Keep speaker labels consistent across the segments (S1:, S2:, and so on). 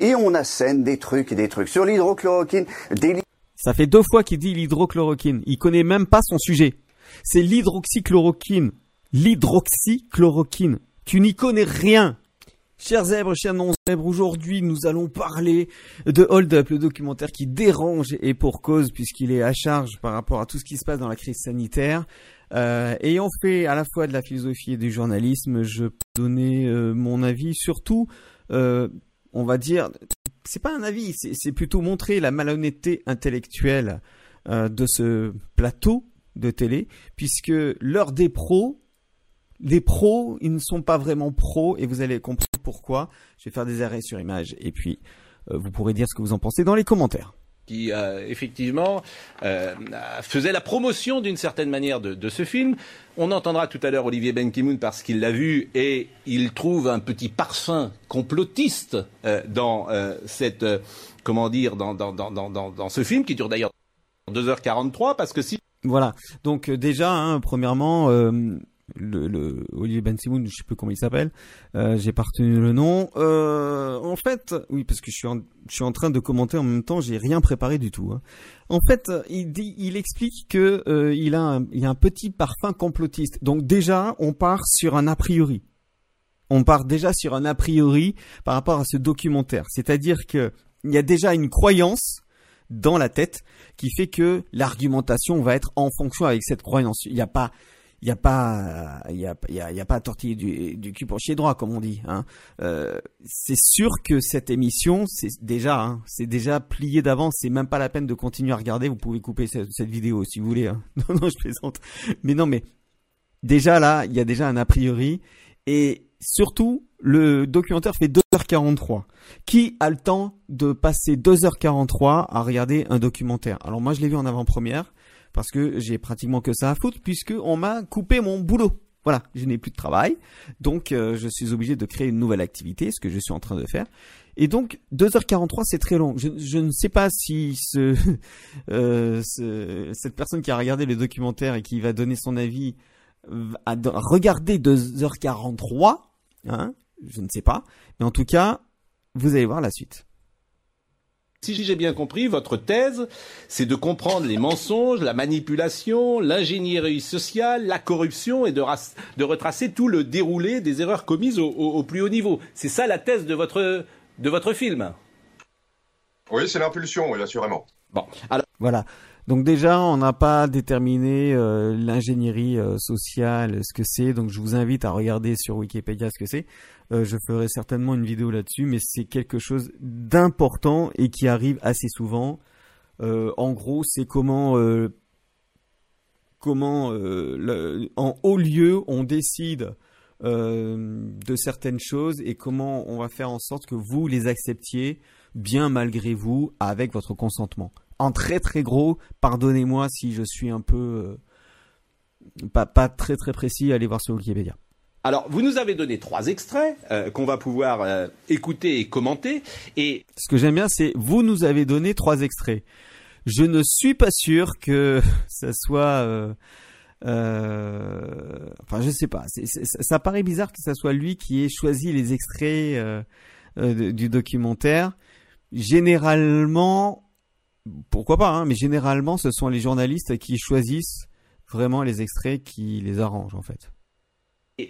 S1: Et on assène des trucs et des trucs sur l'hydrochloroquine, des
S2: Ça fait deux fois qu'il dit l'hydrochloroquine. Il connaît même pas son sujet. C'est l'hydroxychloroquine. L'hydroxychloroquine. Tu n'y connais rien. Chers zèbres, chers non-zèbres, aujourd'hui nous allons parler de Hold Up, le documentaire qui dérange et pour cause puisqu'il est à charge par rapport à tout ce qui se passe dans la crise sanitaire. Euh, ayant fait à la fois de la philosophie et du journalisme, je peux donner euh, mon avis. Surtout, euh, on va dire, c'est pas un avis, c'est plutôt montrer la malhonnêteté intellectuelle euh, de ce plateau de télé, puisque l'heure des pros, les pros, ils ne sont pas vraiment pros, et vous allez comprendre pourquoi. Je vais faire des arrêts sur image, et puis euh, vous pourrez dire ce que vous en pensez dans les commentaires
S3: qui euh, effectivement euh, faisait la promotion d'une certaine manière de, de, ce film. On entendra tout à l'heure Olivier Benkemoun parce qu'il l'a vu et il trouve un petit parfum complotiste euh, dans euh, cette euh, comment dire dans, dans, dans, dans, dans ce film qui dure d'ailleurs 2h43 parce que si
S2: voilà donc euh, déjà hein, premièrement le, le Olivier Ben Simoun, je sais plus comment il s'appelle, euh, j'ai pas retenu le nom. Euh, en fait, oui, parce que je suis en, je suis en train de commenter en même temps, j'ai rien préparé du tout. Hein. En fait, il dit, il explique que euh, il a, un, il a un petit parfum complotiste. Donc déjà, on part sur un a priori. On part déjà sur un a priori par rapport à ce documentaire. C'est-à-dire que il y a déjà une croyance dans la tête qui fait que l'argumentation va être en fonction avec cette croyance. Il n'y a pas, il n'y a pas, il y a, y y a pas à du, du cul pour chier droit, comme on dit. Hein. Euh, c'est sûr que cette émission, c'est déjà, hein, c'est déjà plié d'avance. C'est même pas la peine de continuer à regarder. Vous pouvez couper cette, cette vidéo si vous voulez. Hein. Non, non, je plaisante. Mais non, mais déjà là, il y a déjà un a priori. Et surtout, le documentaire fait 2h43. Qui a le temps de passer 2h43 à regarder un documentaire? Alors moi, je l'ai vu en avant-première parce que j'ai pratiquement que ça à foutre puisque on m'a coupé mon boulot. Voilà, je n'ai plus de travail, donc euh, je suis obligé de créer une nouvelle activité, ce que je suis en train de faire. Et donc 2h43 c'est très long. Je, je, ne sais pas si ce, euh, ce, cette personne qui a regardé le documentaire et qui va donner son avis a regardé 2h43, hein, je ne sais pas, mais en tout cas, vous allez voir la suite.
S3: Si j'ai bien compris, votre thèse, c'est de comprendre les mensonges, la manipulation, l'ingénierie sociale, la corruption et de, de, retracer tout le déroulé des erreurs commises au, au, au plus haut niveau. C'est ça la thèse de votre, de votre film?
S4: Oui, c'est l'impulsion, oui, assurément.
S2: Bon, alors... Voilà. Donc déjà, on n'a pas déterminé euh, l'ingénierie euh, sociale, ce que c'est. Donc je vous invite à regarder sur Wikipédia ce que c'est. Euh, je ferai certainement une vidéo là-dessus, mais c'est quelque chose d'important et qui arrive assez souvent. Euh, en gros, c'est comment, euh, comment en haut lieu on décide de certaines choses et comment on va faire en sorte que vous les acceptiez bien malgré vous avec votre consentement en très très gros. Pardonnez-moi si je suis un peu pas, pas très très précis. Allez voir sur Wikipédia.
S3: Alors, vous nous avez donné trois extraits euh, qu'on va pouvoir euh, écouter et commenter. Et
S2: ce que j'aime bien, c'est vous nous avez donné trois extraits. Je ne suis pas sûr que ça soit. Euh, euh, enfin, je sais pas. Ça paraît bizarre que ça soit lui qui ait choisi les extraits du documentaire. Généralement, pourquoi pas, hein, mais généralement, ce sont les journalistes qui choisissent vraiment les extraits qui les arrangent, en fait.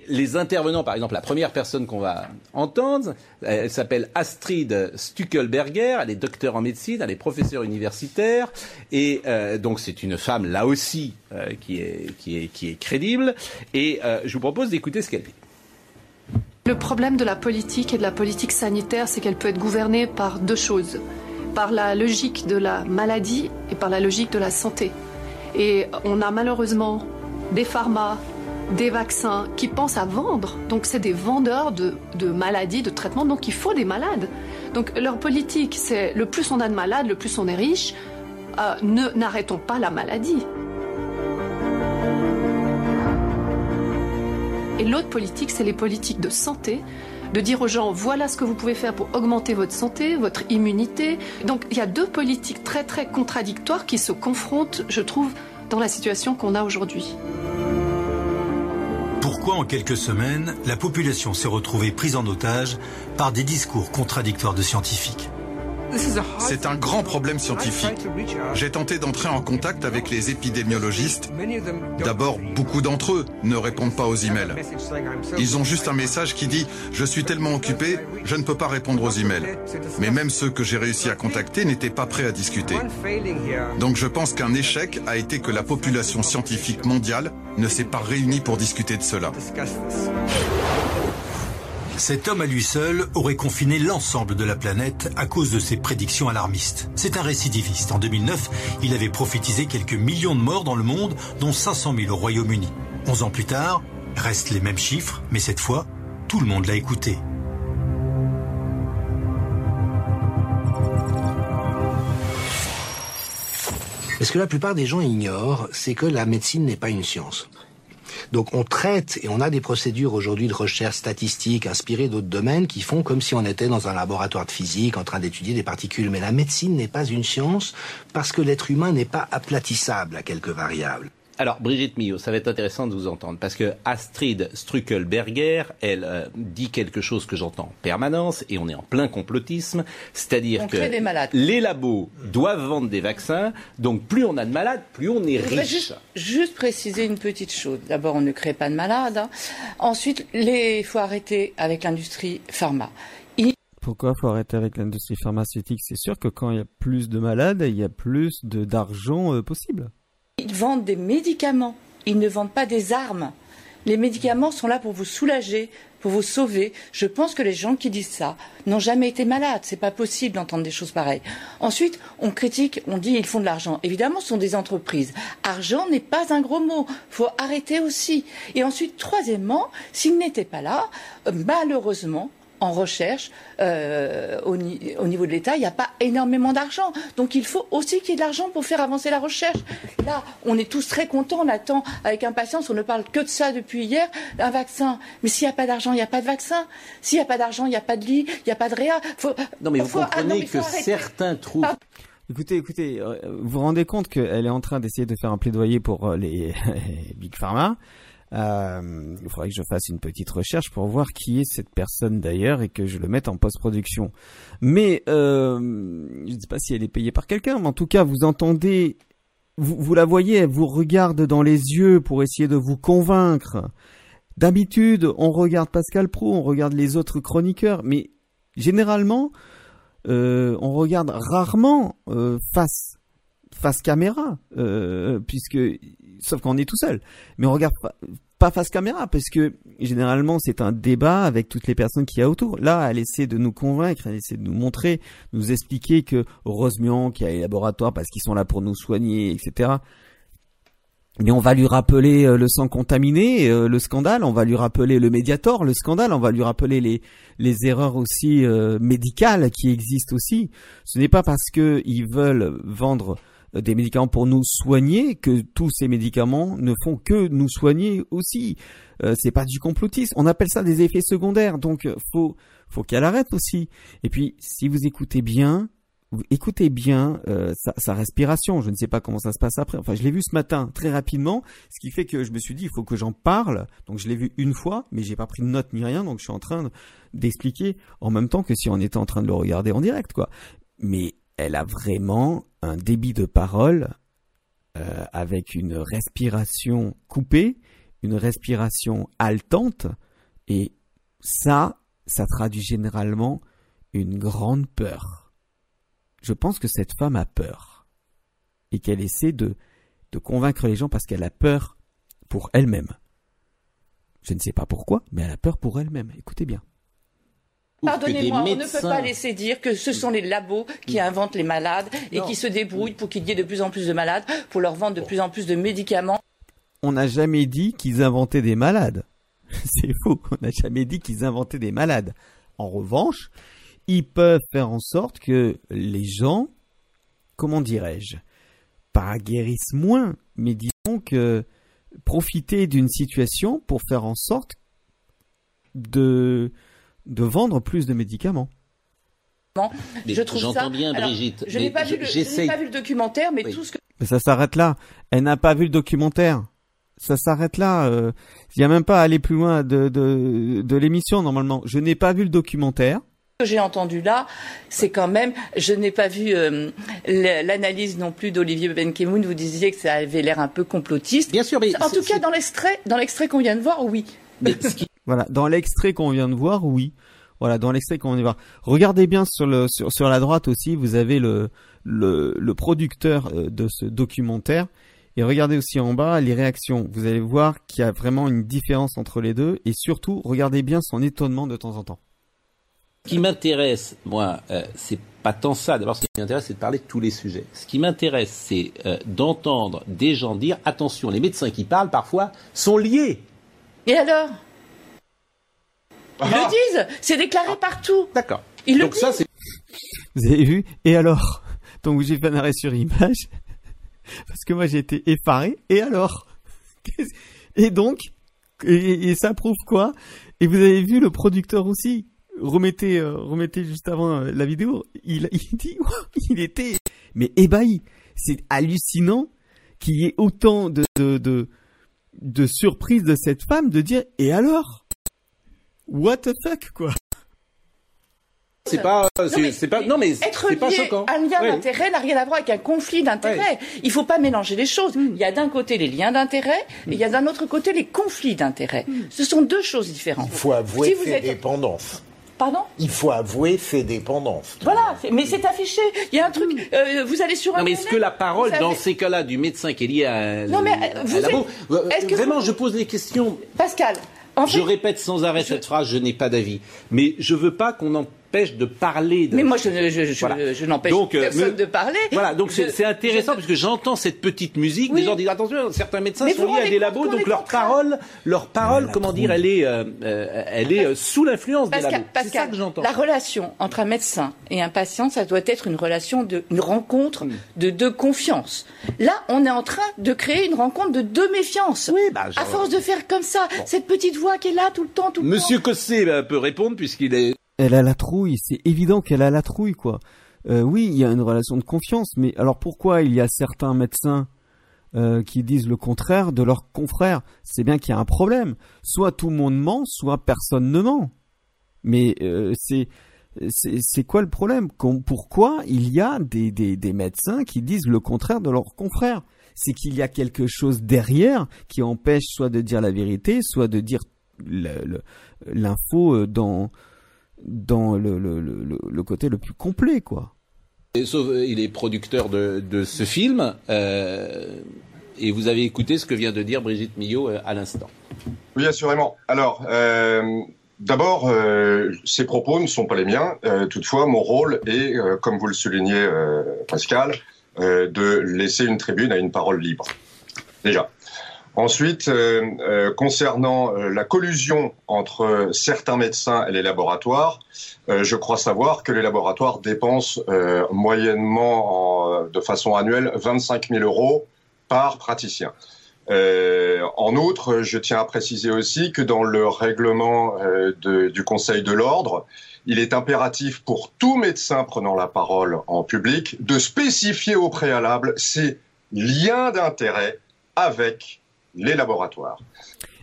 S3: Les intervenants, par exemple, la première personne qu'on va entendre, elle s'appelle Astrid Stuckelberger, elle est docteur en médecine, elle est professeure universitaire, et euh, donc c'est une femme là aussi euh, qui, est, crédible, et euh, je vous propose d'écouter ce qu'elle dit.
S5: Le problème de la politique et de la politique sanitaire, c'est qu'elle peut être gouvernée par deux choses par la logique de la maladie et par la logique de la santé. Et on a malheureusement des pharma, des vaccins qui pensent à vendre. Donc c'est des vendeurs de, maladies, de traitements. Donc il faut des malades. Donc leur politique, c'est le plus on a de malades, le plus on est riche. Euh, ne n'arrêtons pas la maladie. Et l'autre politique, c'est les politiques de santé de dire aux gens voilà ce que vous pouvez faire pour augmenter votre santé, votre immunité. Donc il y a deux politiques très très contradictoires qui se confrontent, je trouve, dans la situation qu'on a aujourd'hui.
S6: Pourquoi en quelques semaines, la population s'est retrouvée prise en otage par des discours contradictoires de scientifiques?
S7: C'est un grand problème scientifique. J'ai tenté d'entrer en contact avec les épidémiologistes. D'abord, beaucoup d'entre eux ne répondent pas aux emails. Ils ont juste un message qui dit ⁇ Je suis tellement occupé, je ne peux pas répondre aux emails ⁇ Mais même ceux que j'ai réussi à contacter n'étaient pas prêts à discuter. Donc je pense qu'un échec a été que la population scientifique mondiale ne s'est pas réunie pour discuter de cela.
S6: Cet homme à lui seul aurait confiné l'ensemble de la planète à cause de ses prédictions alarmistes. C'est un récidiviste. En 2009, il avait prophétisé quelques millions de morts dans le monde, dont 500 000 au Royaume-Uni. Onze ans plus tard, restent les mêmes chiffres, mais cette fois, tout le monde l'a écouté.
S8: ce que la plupart des gens ignorent, c'est que la médecine n'est pas une science. Donc on traite et on a des procédures aujourd'hui de recherche statistique inspirées d'autres domaines qui font comme si on était dans un laboratoire de physique en train d'étudier des particules. Mais la médecine n'est pas une science parce que l'être humain n'est pas aplatissable à quelques variables.
S3: Alors, Brigitte Millot, ça va être intéressant de vous entendre, parce que Astrid Struckelberger, elle euh, dit quelque chose que j'entends en permanence, et on est en plein complotisme, c'est-à-dire que les labos doivent vendre des vaccins, donc plus on a de malades, plus on est riche.
S9: Juste, préciser une petite chose. D'abord, on ne crée pas de malades. Hein. Ensuite, il faut arrêter avec l'industrie pharma.
S2: Pourquoi faut arrêter avec l'industrie pharmaceutique? C'est sûr que quand il y a plus de malades, il y a plus d'argent euh, possible.
S9: Ils vendent des médicaments, ils ne vendent pas des armes. Les médicaments sont là pour vous soulager, pour vous sauver. Je pense que les gens qui disent ça n'ont jamais été malades. C'est pas possible d'entendre des choses pareilles. Ensuite, on critique, on dit ils font de l'argent. Évidemment, ce sont des entreprises. Argent n'est pas un gros mot. Faut arrêter aussi. Et ensuite, troisièmement, s'ils n'étaient pas là, euh, malheureusement, en recherche, euh, au, niveau de l'État, il n'y a pas énormément d'argent. Donc il faut aussi qu'il y ait de l'argent pour faire avancer la recherche. Là, on est tous très contents, on attend avec impatience, on ne parle que de ça depuis hier, un vaccin. Mais s'il n'y a pas d'argent, il n'y a pas de vaccin. S'il n'y a pas d'argent, il n'y a pas de lit, il n'y a pas de réa.
S3: non mais vous comprenez que certains trouvent...
S2: Écoutez, écoutez, euh, vous vous rendez compte qu'elle est en train d'essayer de faire un plaidoyer pour euh, les Big Pharma euh, il faudrait que je fasse une petite recherche pour voir qui est cette personne d'ailleurs et que je le mette en post-production. Mais euh, je ne sais pas si elle est payée par quelqu'un, mais en tout cas, vous entendez, vous, la voyez, elle vous regarde dans les yeux pour essayer de vous convaincre. D'habitude, on regarde Pascal Pro, on regarde les autres chroniqueurs, mais généralement, euh, on regarde rarement euh, face face caméra, euh, puisque sauf qu'on est tout seul. Mais on regarde pas, face caméra parce que généralement c'est un débat avec toutes les personnes qui y a autour. Là, elle essaie de nous convaincre, elle essaie de nous montrer, nous expliquer que heureusement qu'il y a les laboratoires parce qu'ils sont là pour nous soigner, etc. Mais on va lui rappeler euh, le sang contaminé, euh, le scandale, on va lui rappeler le Mediator, le scandale, on va lui rappeler les, les erreurs aussi euh, médicales qui existent aussi. Ce n'est pas parce que ils veulent vendre des médicaments pour nous soigner, que tous ces médicaments ne font que nous soigner aussi. Euh, c'est pas du complotisme. On appelle ça des effets secondaires. Donc euh, faut faut qu'elle arrête aussi. Et puis si vous écoutez bien, écoutez bien euh, sa, sa, respiration. Je ne sais pas comment ça se passe après. Enfin, je l'ai vu ce matin très rapidement, ce qui fait que je me suis dit il faut que j'en parle. Donc je l'ai vu une fois, mais j'ai pas pris de notes ni rien. Donc je suis en train d'expliquer en même temps que si on était en train de le regarder en direct, quoi. Mais elle a vraiment un débit de parole euh, avec une respiration coupée, une respiration haletante, et ça, ça traduit généralement une grande peur. Je pense que cette femme a peur et qu'elle essaie de, de convaincre les gens parce qu'elle a peur pour elle-même. Je ne sais pas pourquoi, mais elle a peur pour elle-même. Écoutez bien.
S9: Pardonnez-moi, on ne peut pas laisser dire que ce sont les labos qui inventent les malades et qui se débrouillent pour qu'il y ait de plus en plus de malades, pour leur vendre de plus en plus de médicaments.
S2: On n'a jamais dit qu'ils inventaient des malades. C'est faux, on n'a jamais dit qu'ils inventaient des malades. En revanche, ils peuvent faire en sorte que les gens, comment dirais-je, pas guérissent moins, mais disons que profiter d'une situation pour faire en sorte de de vendre plus de médicaments.
S3: je trouve J'entends bien, Brigitte.
S9: je n'ai pas, vu le documentaire, mais tout ce que.
S2: Mais ça s'arrête là. Elle n'a pas vu le documentaire. ça s'arrête là. euh, Il y a même pas à aller plus loin de de, de l'émission normalement. Je n'ai pas vu le documentaire.
S9: que j'ai entendu là, c'est quand même, je n'ai pas vu euh, l'analyse non plus d'Olivier Benkemoun. Vous disiez que ça avait l'air un peu complotiste.
S3: Bien sûr, mais
S9: en tout cas dans l'extrait, dans l'extrait qu'on vient de voir, oui.
S3: Mais ce qui-
S2: Voilà, dans l'extrait qu'on vient de voir, oui. Voilà, dans l'extrait qu'on vient de voir. Regardez bien sur le sur, sur la droite aussi, vous avez le le, le producteur euh, de ce documentaire et regardez aussi en bas les réactions. Vous allez voir qu'il y a vraiment une différence entre les deux et surtout regardez bien son étonnement de temps en temps.
S3: Ce qui m'intéresse, moi, euh, c'est pas tant ça. D'abord, ce qui m'intéresse, c'est de parler de tous les sujets. Ce qui m'intéresse, c'est euh, d'entendre des gens dire attention, les médecins qui parlent parfois sont liés.
S9: Et alors? Ils
S4: Ah.
S9: le disent, c'est déclaré partout.
S3: D'accord.
S9: Ils le
S3: Donc ça, c'est
S2: Vous avez vu Et alors Donc j'ai fait un arrêt sur image parce que moi j'ai été effaré. Et alors Et donc et, et ça prouve quoi? Et vous avez vu le producteur aussi? Remettez, euh, remettez juste avant euh, la vidéo. Il, il dit, il était mais ébahi. C'est hallucinant qu'il y ait autant de, de, de, de surprise de cette femme de dire et alors? What the fuck quoi
S3: c'est pas, euh,
S9: Non,
S3: c'est pas, non mais
S9: Être
S3: c'est pas choquant.
S9: un lien
S3: Ouais.
S9: d'intérêt n'a rien à voir avec un conflit d'intérêt. Il faut pas mélanger les choses.
S3: Hmm.
S9: Il y a d'un côté les liens d'intérêt et il y a d'un autre côté les conflits d'intérêt.
S3: Hmm.
S9: Ce sont deux choses différentes.
S10: Il faut avouer
S9: Si
S10: ses
S9: êtes-
S10: dépendances.
S9: Pardon
S10: Il faut avouer ses dépendances.
S9: Voilà, mais c'est affiché. Il y a un truc. euh, vous allez sur
S3: Hmm. Non mais est-ce que la parole
S9: avez-
S3: dans ces cas-là du médecin qui est lié à,
S9: Non, mais,
S3: à
S9: euh, vous
S3: vraiment
S9: vous-
S3: je pose les questions
S9: Pascal, en
S3: Je répète sans arrêt cette phrase, je n'ai pas d'avis. Mais je veux pas qu'on empêche de parler. De...
S9: mais moi je, je, je,
S3: Voilà.
S9: je n'empêche
S3: Donc, euh,
S9: personne de parler.
S3: Voilà, donc c'est
S9: Je-
S3: c'est intéressant
S9: je-
S3: parce que j'entends cette petite musique.
S9: Oui.
S3: Des gens disent attention, certains médecins
S9: Mais
S3: sont liés à des labos, donc leur parole, leur parole,
S10: la
S3: comment dire, elle est, euh, euh, elle est euh, sous l'influence des
S9: Pascal,
S3: labos. C'est ça que j'entends.
S9: la relation entre un médecin et un patient, ça doit être une relation de, une rencontre
S3: Hmm.
S9: de deux confiance. Là, on est en train de créer une rencontre de deux méfiance.
S3: Oui, bah,
S9: À
S3: je-
S9: force de faire comme ça, cette petite voix qui est là tout le temps, tout le
S3: Monsieur
S9: temps.
S3: Cossé bah, peut répondre puisqu'il est.
S2: Elle a la trouille, c'est évident qu'elle a la trouille, quoi. Euh, oui, il y a une relation de confiance, mais alors pourquoi il y a certains médecins euh, qui disent le contraire de leurs confrères? C'est bien qu'il y a un problème. Soit tout le monde ment, soit personne ne ment. Mais euh, c'est c'est quoi le problème? Pourquoi il y a des, des, des médecins qui disent le contraire de leurs confrères? C'est qu'il y a quelque chose derrière qui empêche soit de dire la vérité, soit de dire l'info dans dans le, le, le, côté le plus complet, quoi.
S3: Et Sauf, euh, il est producteur de, de ce film. euh, et vous avez écouté ce que vient de dire Brigitte Millot euh, à l'instant.
S4: Oui, assurément. Alors, euh, d'abord, euh, ces propos ne sont pas les miens. Euh, toutefois, mon rôle est, euh, comme vous le soulignez, euh, Pascal, euh, de laisser une tribune à une parole libre. Déjà. Ensuite, euh, euh, concernant euh, la collusion entre certains médecins et les laboratoires, je crois savoir que les laboratoires dépensent moyennement, en- de façon annuelle, 25 000 euros par praticien. En outre, je tiens à préciser aussi que dans le règlement du Conseil de l'ordre, il est impératif pour tout médecin prenant la parole en public de spécifier au préalable ses liens d'intérêt avec les laboratoires.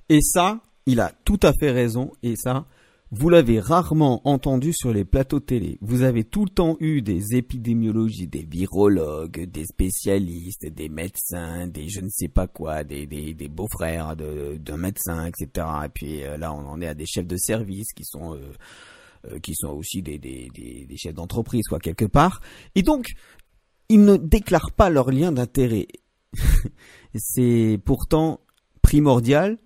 S2: Et ça, il a tout à fait raison. Et ça, vous l'avez rarement entendu sur les plateaux télé. Vous avez tout le temps eu des épidémiologistes, des virologues, des spécialistes, des médecins, des je ne sais pas quoi, des, beaux-frères de- d'un médecin, etc. Et puis euh, là, on en est à des chefs de service qui sont... euh, euh, qui sont aussi des, des chefs d'entreprise, quoi, quelque part. Et donc, ils ne déclarent pas leur lien d'intérêt. C'est pourtant primordial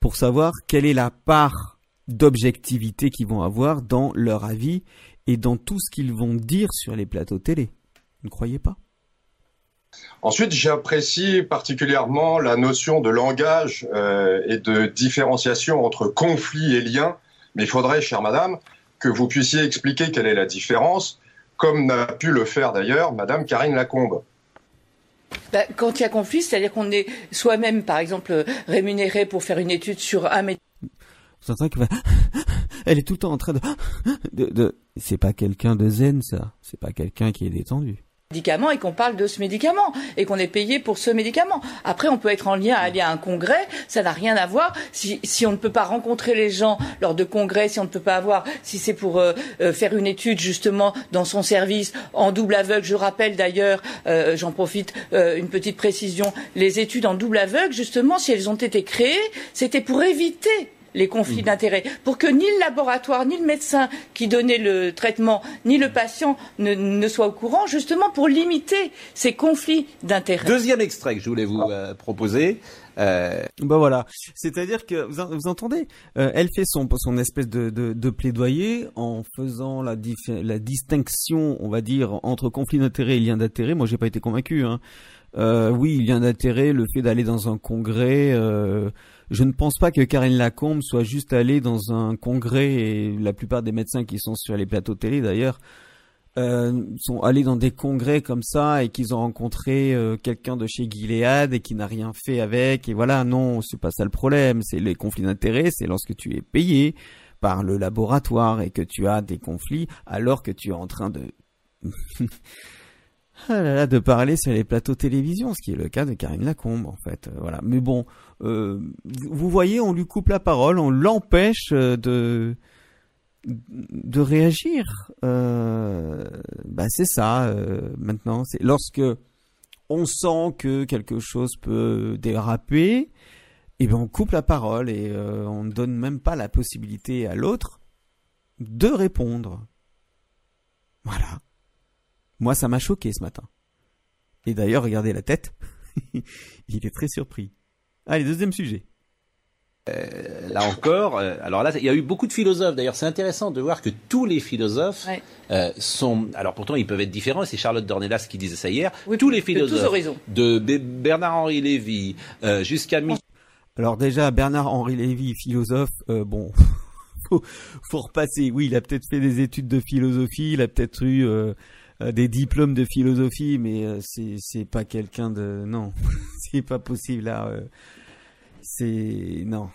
S2: pour savoir quelle est la part d'objectivité qu'ils vont avoir dans leur avis et dans tout ce qu'ils vont dire sur les plateaux télé. Ne croyez pas?
S4: Ensuite, j'apprécie particulièrement la notion de langage euh, et de différenciation entre conflit et lien. Mais il faudrait, chère madame, que vous puissiez expliquer quelle est la différence, comme n'a pu le faire d'ailleurs madame Karine Lacombe.
S9: Bah, quand il y a conflit, c'est-à-dire qu'on est soi-même, par exemple, rémunéré pour faire une étude sur un
S2: que elle est tout le temps en train de... c'est pas quelqu'un de zen ça, c'est pas quelqu'un qui est détendu.
S9: Médicament et qu'on parle de ce médicament et qu'on est payé pour ce médicament. Après, on peut être en lien, aller à un congrès, ça n'a rien à voir. Si, si, on ne peut pas rencontrer les gens lors de congrès, si on ne peut pas avoir, si c'est pour euh, euh, faire une étude justement dans son service en double aveugle. Je rappelle d'ailleurs, euh, j'en profite, euh, une petite précision, les études en double aveugle, justement, si elles ont été créées, c'était pour éviter les conflits d'intérêts, pour que ni le laboratoire, ni le médecin qui donnait le traitement, ni le patient ne, ne soient au courant, justement pour limiter ces conflits d'intérêts.
S3: Deuxième extrait que je voulais vous euh, proposer. Euh...
S2: Bah voilà, c'est-à-dire que vous, vous entendez, euh, elle fait son son espèce de, de, de plaidoyer en faisant la, la distinction, on va dire, entre conflit d'intérêt et lien d'intérêt. Moi, j'ai pas été convaincu. Hein. Euh, oui, lien d'intérêt, le fait d'aller dans un congrès. Euh, je ne pense pas que Karine Lacombe soit juste allée dans un congrès et la plupart des médecins qui sont sur les plateaux télé d'ailleurs euh, sont allés dans des congrès comme ça et qu'ils ont rencontré euh, quelqu'un de chez Gilead et qui n'a rien fait avec et voilà. Non c'est pas ça le problème. C'est les conflits d'intérêts c'est lorsque tu es payé par le laboratoire et que tu as des conflits alors que tu es en train de ah là là, de parler sur les plateaux télévision, ce qui est le cas de Karine Lacombe en fait. Euh, voilà. Mais bon, euh, vous voyez, on lui coupe la parole, on l'empêche euh, de de réagir. Euh, bah c'est ça. Euh, maintenant, c'est lorsque on sent que quelque chose peut déraper, et eh ben on coupe la parole et euh, on ne donne même pas la possibilité à l'autre de répondre. Voilà. Moi, ça m'a choqué ce matin. Et d'ailleurs, regardez la tête. Il est très surpris. Allez, deuxième sujet.
S3: Euh, là encore, euh, alors là, il y a eu beaucoup de philosophes. D'ailleurs, c'est intéressant de voir que tous les philosophes
S9: Ouais.
S3: euh, sont. Alors pourtant, ils peuvent être différents. C'est Charlotte Dornelas qui disait ça hier.
S9: Oui,
S3: tous les
S9: de tous
S3: philosophes,
S9: horizons.
S3: de Bé- Bernard-Henri Lévy euh, jusqu'à Michel
S2: Alors déjà, Bernard-Henri Lévy, philosophe, euh, bon, faut, faut repasser. Oui, il a peut-être fait des études de philosophie, il a peut-être eu euh, des diplômes de philosophie, mais euh, c'est c'est pas quelqu'un de non, c'est pas possible là. euh, c'est non,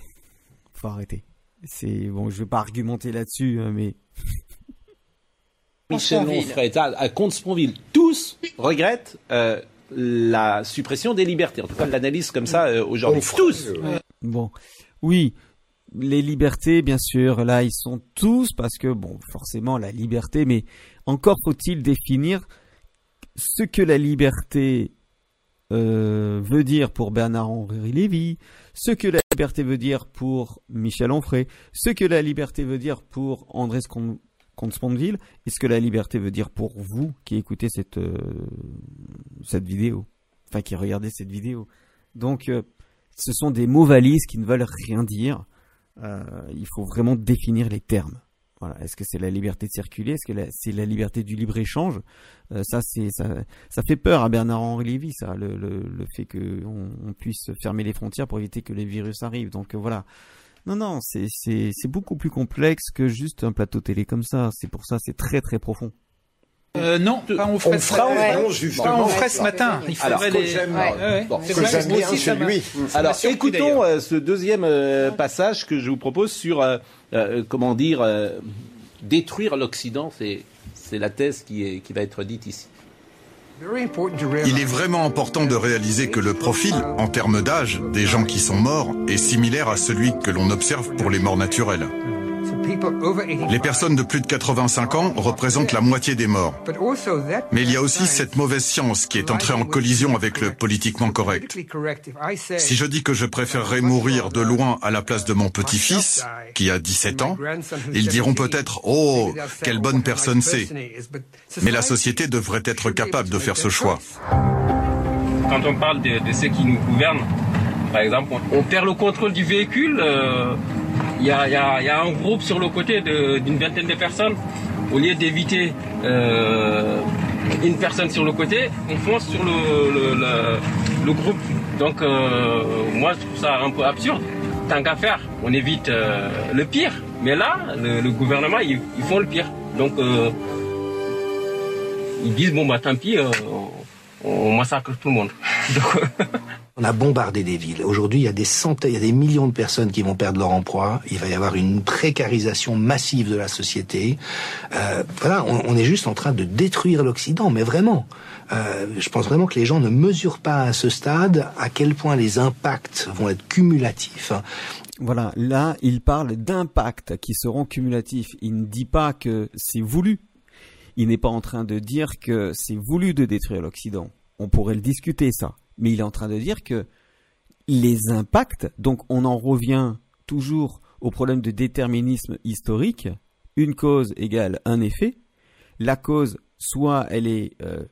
S2: faut arrêter. C'est bon, je vais pas argumenter là-dessus, hein, mais
S3: Michel
S9: Sponville.
S3: Onfray, à, à Comte-Sponville, tous regrettent euh, la suppression des libertés. En tout cas, l'analyse comme ça euh, aujourd'hui. Tous.
S2: Bon, oui, les libertés, bien sûr, là, ils sont tous parce que, bon, forcément, la liberté, mais encore faut-il définir ce que la liberté euh, veut dire pour Bernard-Henri Lévy, ce que la liberté veut dire pour Michel Onfray, ce que la liberté veut dire pour André Comte-Sponville, et ce que la liberté veut dire pour vous qui écoutez cette, euh, cette vidéo, enfin qui regardez cette vidéo. Donc, euh, ce sont des mots valises qui ne veulent rien dire. Il faut vraiment définir les termes. Voilà. Est-ce que c'est la liberté de circuler? Est-ce que c'est la liberté du libre échange Euh, Ça, c'est ça, ça fait peur à Bernard-Henri Lévy, ça, le, le, le fait qu'on on puisse fermer les frontières pour éviter que les virus arrivent. Donc euh, voilà. Non, non, c'est beaucoup plus complexe que juste un plateau télé comme ça. C'est pour ça, c'est très très profond.
S11: Euh, non, pas on ferait
S10: On fera
S11: Pas on ferait ce matin. Il
S3: Alors,
S11: faudrait
S10: ce que
S11: les. Ouais.
S3: Bon,
S10: que j'aime bien
S11: aussi,
S10: chez lui.
S3: Alors, écoutons euh, ce deuxième euh, passage que je vous propose sur, euh, euh, comment dire, euh, détruire l'Occident. C'est, c'est la thèse qui, est, qui va être dite ici.
S7: Il est vraiment important de réaliser que le profil, en termes d'âge, des gens qui sont morts est similaire à celui que l'on observe pour les morts naturelles. Les personnes de plus de 85 ans représentent la moitié des morts. Mais il y a aussi cette mauvaise science qui est entrée en collision avec le politiquement correct. Si je dis que je préférerais mourir de loin à la place de mon petit-fils, qui a 17 ans, ils diront peut-être « Oh, quelle bonne personne c'est !» Mais la société devrait être capable de faire ce choix.
S12: Quand on parle de, ceux qui nous gouvernent, par exemple, on, perd le contrôle du véhicule. euh, y, a, il y a- un groupe sur le côté d'une vingtaine de personnes. Au lieu d'éviter euh, une personne sur le côté, on fonce sur le, groupe. Donc, euh, moi, je trouve ça un peu absurde. Tant qu'à faire, on évite euh, le pire. Mais là, le, gouvernement, ils, font le pire. Donc, ils disent, bon, bah tant pis, on, on massacre tout le monde. Donc,
S8: On a bombardé des villes. Aujourd'hui, il y a des centaines, il y a des millions de personnes qui vont perdre leur emploi. Il va y avoir une précarisation massive de la société. Euh, voilà, on, est juste en train de détruire l'Occident, mais vraiment. Euh, je pense vraiment que les gens ne mesurent pas à ce stade à quel point les impacts vont être cumulatifs.
S2: Voilà, là, il parle d'impacts qui seront cumulatifs. Il ne dit pas que c'est voulu. Il n'est pas en train de dire que c'est voulu de détruire l'Occident. On pourrait le discuter, ça mais il est en train de dire que les impacts, donc on en revient toujours au problème de déterminisme historique, une cause égale un effet, la cause soit elle est euh,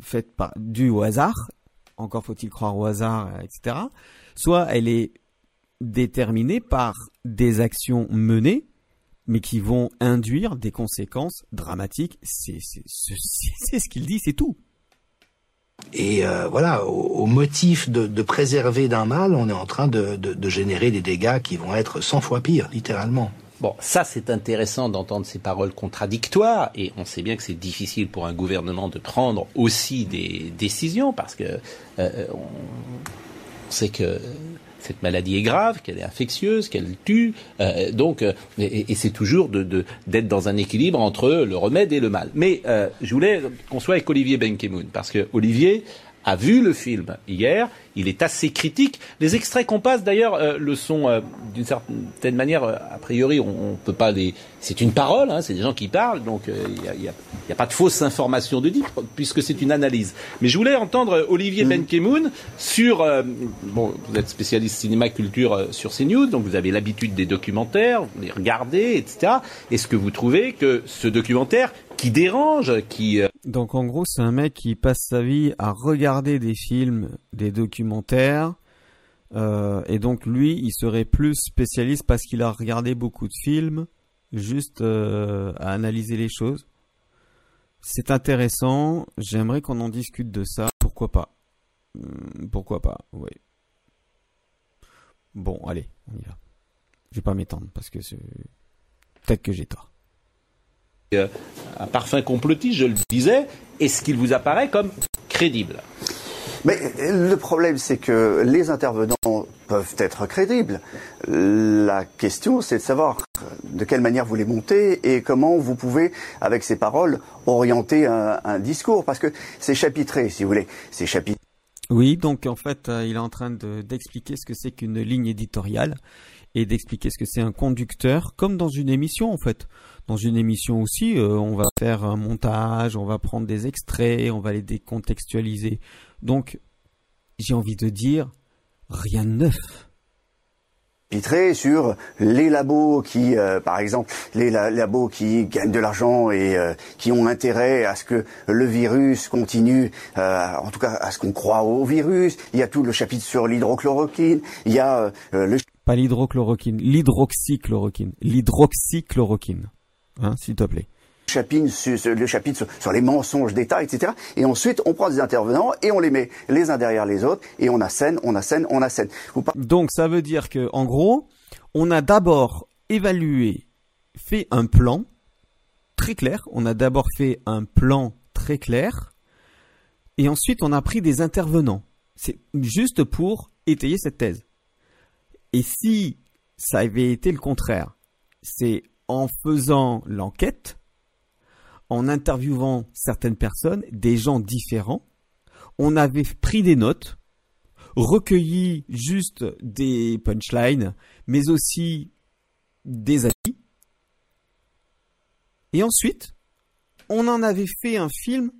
S2: faite par due au hasard, encore faut-il croire au hasard, etc., soit elle est déterminée par des actions menées, mais qui vont induire des conséquences dramatiques. C'est ce qu'il dit, c'est tout.
S8: Et euh, voilà, au, motif de, préserver d'un mal, on est en train de, générer des dégâts qui vont être 100 fois pires, littéralement.
S3: Bon, ça c'est intéressant d'entendre ces paroles contradictoires, et on sait bien que c'est difficile pour un gouvernement de prendre aussi des décisions, parce que euh, on sait que cette maladie est grave, qu'elle est infectieuse, qu'elle tue. Euh, donc, euh, et, et c'est toujours de, d'être dans un équilibre entre le remède et le mal. Mais euh, je voulais qu'on soit avec Olivier Benkemoun, parce que Olivier a vu le film hier, il est assez critique. Les extraits qu'on passe d'ailleurs euh, le sont euh, d'une certaine manière, euh, a priori, on, on peut pas les. C'est une parole, hein, c'est des gens qui parlent, donc il n'y a, a, a, pas de fausse information de dit puisque c'est une analyse. Mais je voulais entendre Olivier mmh. Benkemoun sur. bon, vous êtes spécialiste cinéma culture sur CNews, donc vous avez l'habitude des documentaires, vous les regardez, etc. Est-ce que vous trouvez que ce documentaire qui dérange, qui...
S2: Donc en gros, c'est un mec qui passe sa vie à regarder des films, des documentaires, euh, et donc lui, il serait plus spécialiste parce qu'il a regardé beaucoup de films, juste euh, à analyser les choses. C'est intéressant, j'aimerais qu'on en discute de ça, pourquoi pas? Hum, Pourquoi pas, oui. Bon, allez, on y va. Je vais pas m'étendre parce que peut-être que j'ai tort
S3: un parfum complotiste, je le disais, est-ce qu'il vous apparaît comme crédible
S1: mais le problème, c'est que les intervenants peuvent être crédibles. La question, c'est de savoir de quelle manière vous les montez et comment vous pouvez, avec ces paroles, orienter un, un discours. Parce que c'est chapitré, si vous voulez. C'est chapitré.
S2: Oui, donc en fait, euh, il est en train d'expliquer de, ce que c'est qu'une ligne éditoriale et d'expliquer ce que c'est un conducteur, comme dans une émission en fait. Dans une émission aussi, euh, on va faire un montage, on va prendre des extraits, on va les décontextualiser. Donc, j'ai envie de dire, rien de neuf
S1: sur les labos qui, euh, par exemple, les la labos qui gagnent de l'argent et euh, qui ont intérêt à ce que le virus continue, euh, en tout cas à ce qu'on croit au virus. Il y a tout le chapitre sur l'hydrochloroquine. Il y a euh, le
S2: pas l'hydrochloroquine, l'hydroxychloroquine, l'hydroxychloroquine, hein, s'il te plaît
S1: chapitre sur, le chapitre sur, sur, les mensonges d'État, etc. Et ensuite, on prend des intervenants et on les met les uns derrière les autres et on assène, on assène, on assène.
S2: Donc ça veut dire que, en gros, on a d'abord évalué, fait un plan très clair. On a d'abord fait un plan très clair et ensuite on a pris des intervenants. C'est juste pour étayer cette thèse. Et si ça avait été le contraire, c'est en faisant l'enquête, en interviewant certaines personnes, des gens différents. On avait pris des notes, recueilli juste des punchlines, mais aussi des avis. Et ensuite, on en avait fait un film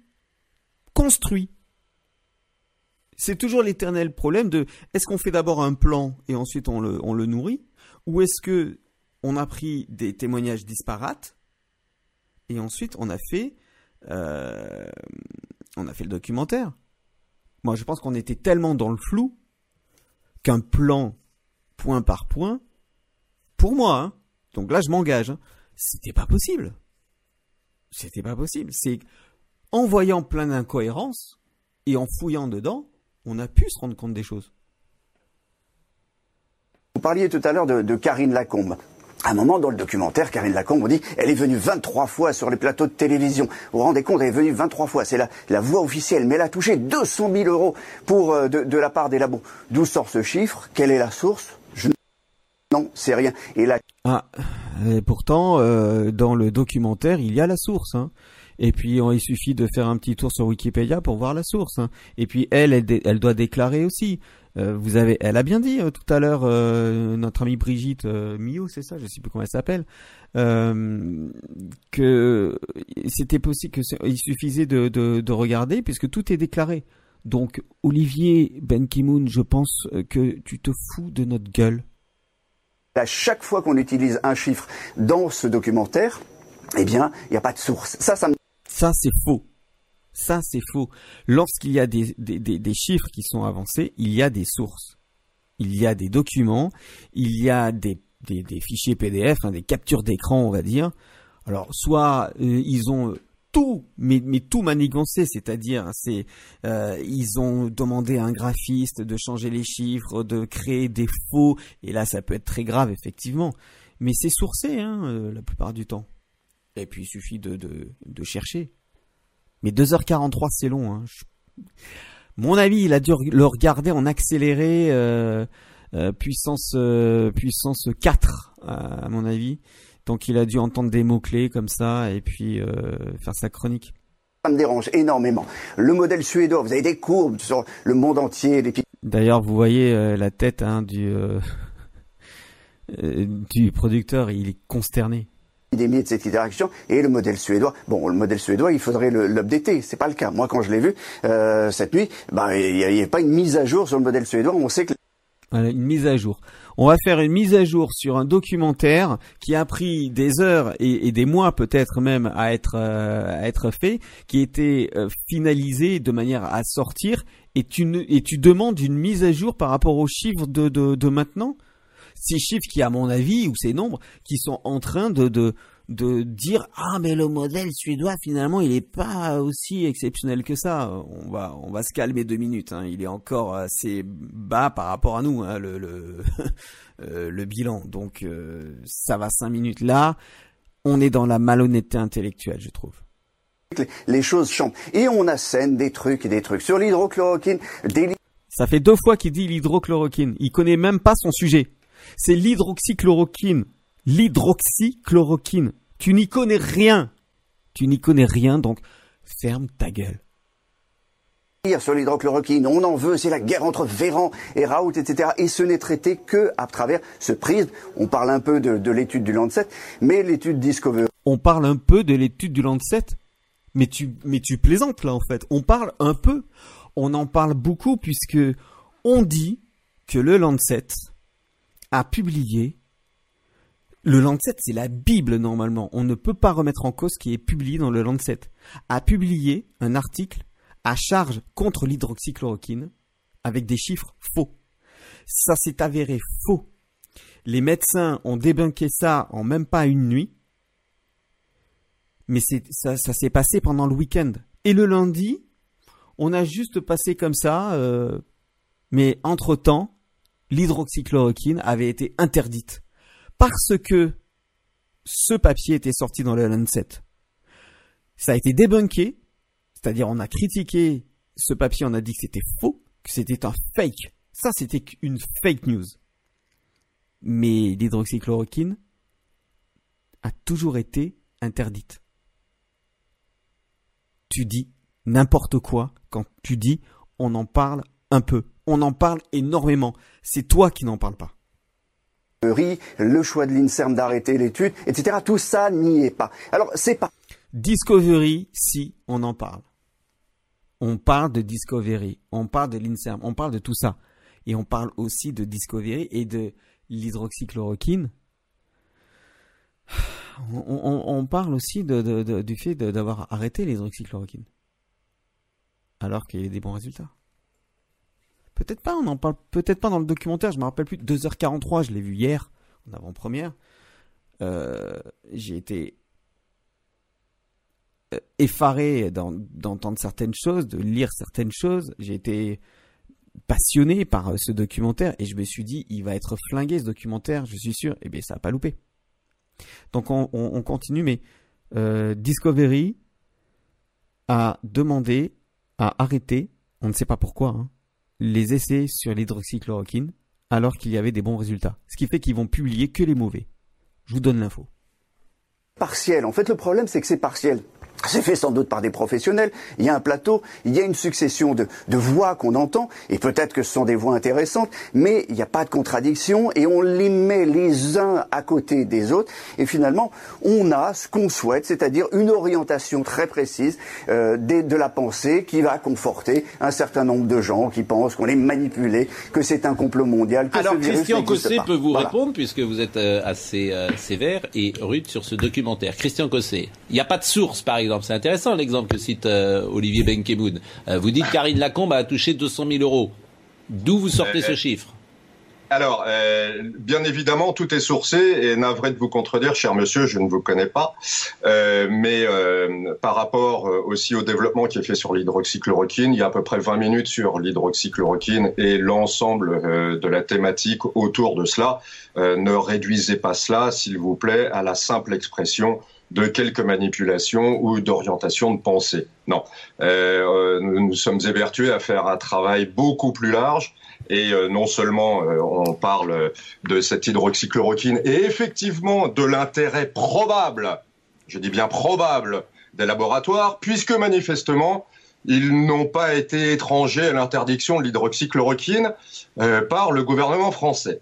S2: construit. C'est toujours l'éternel problème de est-ce qu'on fait d'abord un plan et ensuite on le, on le nourrit? Ou est-ce que on a pris des témoignages disparates et ensuite on a fait euh, on a fait le documentaire. Moi, je pense qu'on était tellement dans le flou qu'un plan point par point, pour moi, hein, donc là je m'engage, hein, c'était pas possible. C'était pas possible. C'est en voyant plein d'incohérences et en fouillant dedans, on a pu se rendre compte des choses.
S1: Vous parliez tout à l'heure de, de Karine Lacombe. À un moment dans le documentaire, Karine Lacombe, on dit, elle est venue 23 fois sur les plateaux de télévision. Vous vous rendez compte, elle est venue 23 fois. C'est la, la voix officielle. Mais elle a touché 200 000 euros pour, euh, de, de la part des labos. D'où sort ce chiffre? Quelle est la source? Je non, c'est rien. Et là.
S2: Ah, et pourtant, euh, dans le documentaire, il y a la source. Hein. Et puis, il suffit de faire un petit tour sur Wikipédia pour voir la source. Hein. Et puis, elle, elle, elle doit déclarer aussi. Euh, vous avez, elle a bien dit euh, tout à l'heure, euh, notre amie Brigitte Mio, c'est ça, je sais plus comment elle s'appelle, que c'était possible, que il suffisait de, de, de, regarder puisque tout est déclaré. Donc Olivier Ben Kimoun, je pense que tu te fous de notre gueule.
S1: À chaque fois qu'on utilise un chiffre dans ce documentaire, eh bien, il n'y a pas de source. Ça, ça me...
S2: Ça, c'est faux. Ça, c'est faux. Lorsqu'il y a des, des, des, chiffres qui sont avancés, il y a des sources. Il y a des documents, il y a des, fichiers PDF, hein, des captures d'écran, on va dire. Alors, soit euh, ils ont tout, mais, mais tout manigancé, c'est-à-dire, c'est, euh, ils ont demandé à un graphiste de changer les chiffres, de créer des faux, et là, ça peut être très grave, effectivement. Mais c'est sourcé, hein, euh, la plupart du temps. Et puis, il suffit de, de, de chercher. Mais 2h43, c'est long. Hein. Mon avis, il a dû le regarder en accéléré euh, euh, puissance euh, puissance 4 à mon avis. Donc il a dû entendre des mots clés comme ça et puis faire sa chronique.
S1: Ça me dérange énormément. Le modèle suédois, vous avez des courbes sur le monde entier.
S2: D'ailleurs, vous voyez la tête hein, du du producteur, il est consterné
S1: de cette et le modèle suédois. Bon, le modèle suédois, il faudrait l'updater. C'est pas le cas. Moi, quand je l'ai vu euh, cette nuit, bah, il n'y a, pas une mise à jour sur le modèle suédois. On sait que
S2: une mise à jour. On va faire une mise à jour sur un documentaire qui a pris des heures et, des mois peut-être même à être euh, à être fait, qui était euh, finalisé de manière à sortir. Et tu et tu demandes une mise à jour par rapport aux chiffres de, de maintenant? Ces chiffres qui, à mon avis, ou ces nombres, qui sont en train de, de, de dire ah mais le modèle suédois finalement il n'est pas aussi exceptionnel que ça. On va on va se calmer deux minutes. Hein. Il est encore assez bas par rapport à nous hein, le le, euh, le bilan. Donc euh, ça va cinq minutes là. On est dans la malhonnêteté intellectuelle, je trouve
S1: les choses changent. Et on assène des trucs et des trucs sur l'hydrochloroquine, des...
S2: Ça fait deux fois qu'il dit l'hydrochloroquine. Il connaît même pas son sujet c'est l'hydroxychloroquine. L'hydroxychloroquine. Tu n'y connais rien. Tu n'y connais rien, donc ferme ta gueule.
S1: Sur l'hydrochloroquine, on en veut, c'est la guerre entre Véran et Raoult, etc. Et ce n'est traité que à travers ce prisme. On parle un peu de, l'étude du Lancet, mais l'étude Discovery.
S2: On parle un peu de l'étude du Lancet, mais tu, mais tu plaisantes là en fait. On parle un peu. On en parle beaucoup puisque on dit que le Lancet a publié le Lancet, c'est la Bible normalement. On ne peut pas remettre en cause ce qui est publié dans le Lancet. A publié un article à charge contre l'hydroxychloroquine avec des chiffres faux. Ça s'est avéré faux. Les médecins ont débunké ça en même pas une nuit. Mais ça, s'est passé pendant le week-end. Et le lundi, on a juste passé comme ça. Euh, mais entre-temps, l'hydroxychloroquine avait été interdite parce que ce papier était sorti dans le Lancet. Ça a été débunké, c'est-à-dire on a critiqué ce papier, on a dit que c'était faux, que c'était un fake. Ça, c'était une fake news. Mais l'hydroxychloroquine a toujours été interdite. Tu dis n'importe quoi quand tu dis on en parle un peu on en parle énormément. C'est toi qui n'en parles pas.
S1: Le choix de l'INSERM d'arrêter l'étude, etc. Tout ça n'y est pas. Alors, c'est pas.
S2: Discovery, si, on en parle. On parle de Discovery, on parle de l'INSERM, on parle de tout ça. Et on parle aussi de Discovery et de l'hydroxychloroquine. On, parle aussi du fait d'avoir arrêté l'hydroxychloroquine. Alors qu'il y a des bons résultats. Peut-être pas, on en parle peut-être pas dans le documentaire, je me rappelle plus. 2h43, je l'ai vu hier, en avant-première. Euh, j'ai été euh, effaré d'entendre certaines choses, de lire certaines choses. J'ai été passionné par euh, ce documentaire et je me suis dit, il va être flingué ce documentaire, je suis sûr. Et eh bien, ça n'a pas loupé. Donc on, on- on continue, mais euh, Discovery a demandé à arrêter, on ne sait pas pourquoi, hein, les essais sur l'hydroxychloroquine alors qu'il y avait des bons résultats. Ce qui fait qu'ils vont publier que les mauvais. Je vous donne l'info.
S1: partiel. En fait, le problème, c'est que c'est partiel. C'est fait sans doute par des professionnels. Il y a un plateau, il y a une succession de, de voix qu'on entend, et peut-être que ce sont des voix intéressantes, mais il n'y a pas de contradiction, et on les met les uns à côté des autres, et finalement, on a ce qu'on souhaite, c'est-à-dire une orientation très précise euh, des- de la pensée qui va conforter un certain nombre de gens qui pensent qu'on est manipulé, que c'est un complot mondial, que
S3: Alors
S1: ce virus
S3: Christian Cosset
S1: pas.
S3: peut vous
S1: Voilà.
S3: répondre puisque vous êtes euh, assez euh, sévère et rude sur ce documentaire. Christian Cosset, il n'y a pas de source par exemple. C'est intéressant l'exemple que cite euh, Olivier Benkemoun. Euh, vous dites Karine Lacombe a touché 200 000 euros. D'où vous sortez
S4: Euh,
S3: ce chiffre?
S4: Alors, euh, bien évidemment, tout est sourcé et navré de vous contredire, cher monsieur, je ne vous connais pas. Euh, mais euh, par rapport aussi au développement qui est fait sur l'hydroxychloroquine, il y a à peu près 20 minutes sur l'hydroxychloroquine et l'ensemble de la thématique autour de cela. Ne réduisez pas cela, s'il vous plaît, à la simple expression de quelques manipulations ou d'orientation de pensée. Non, Euh, euh, nous sommes évertués à faire un travail beaucoup plus large et euh, non seulement on parle de cette hydroxychloroquine et effectivement de l'intérêt probable, je dis bien probable, des laboratoires, puisque manifestement ils n'ont pas été étrangers à l'interdiction de l'hydroxychloroquine par le gouvernement français.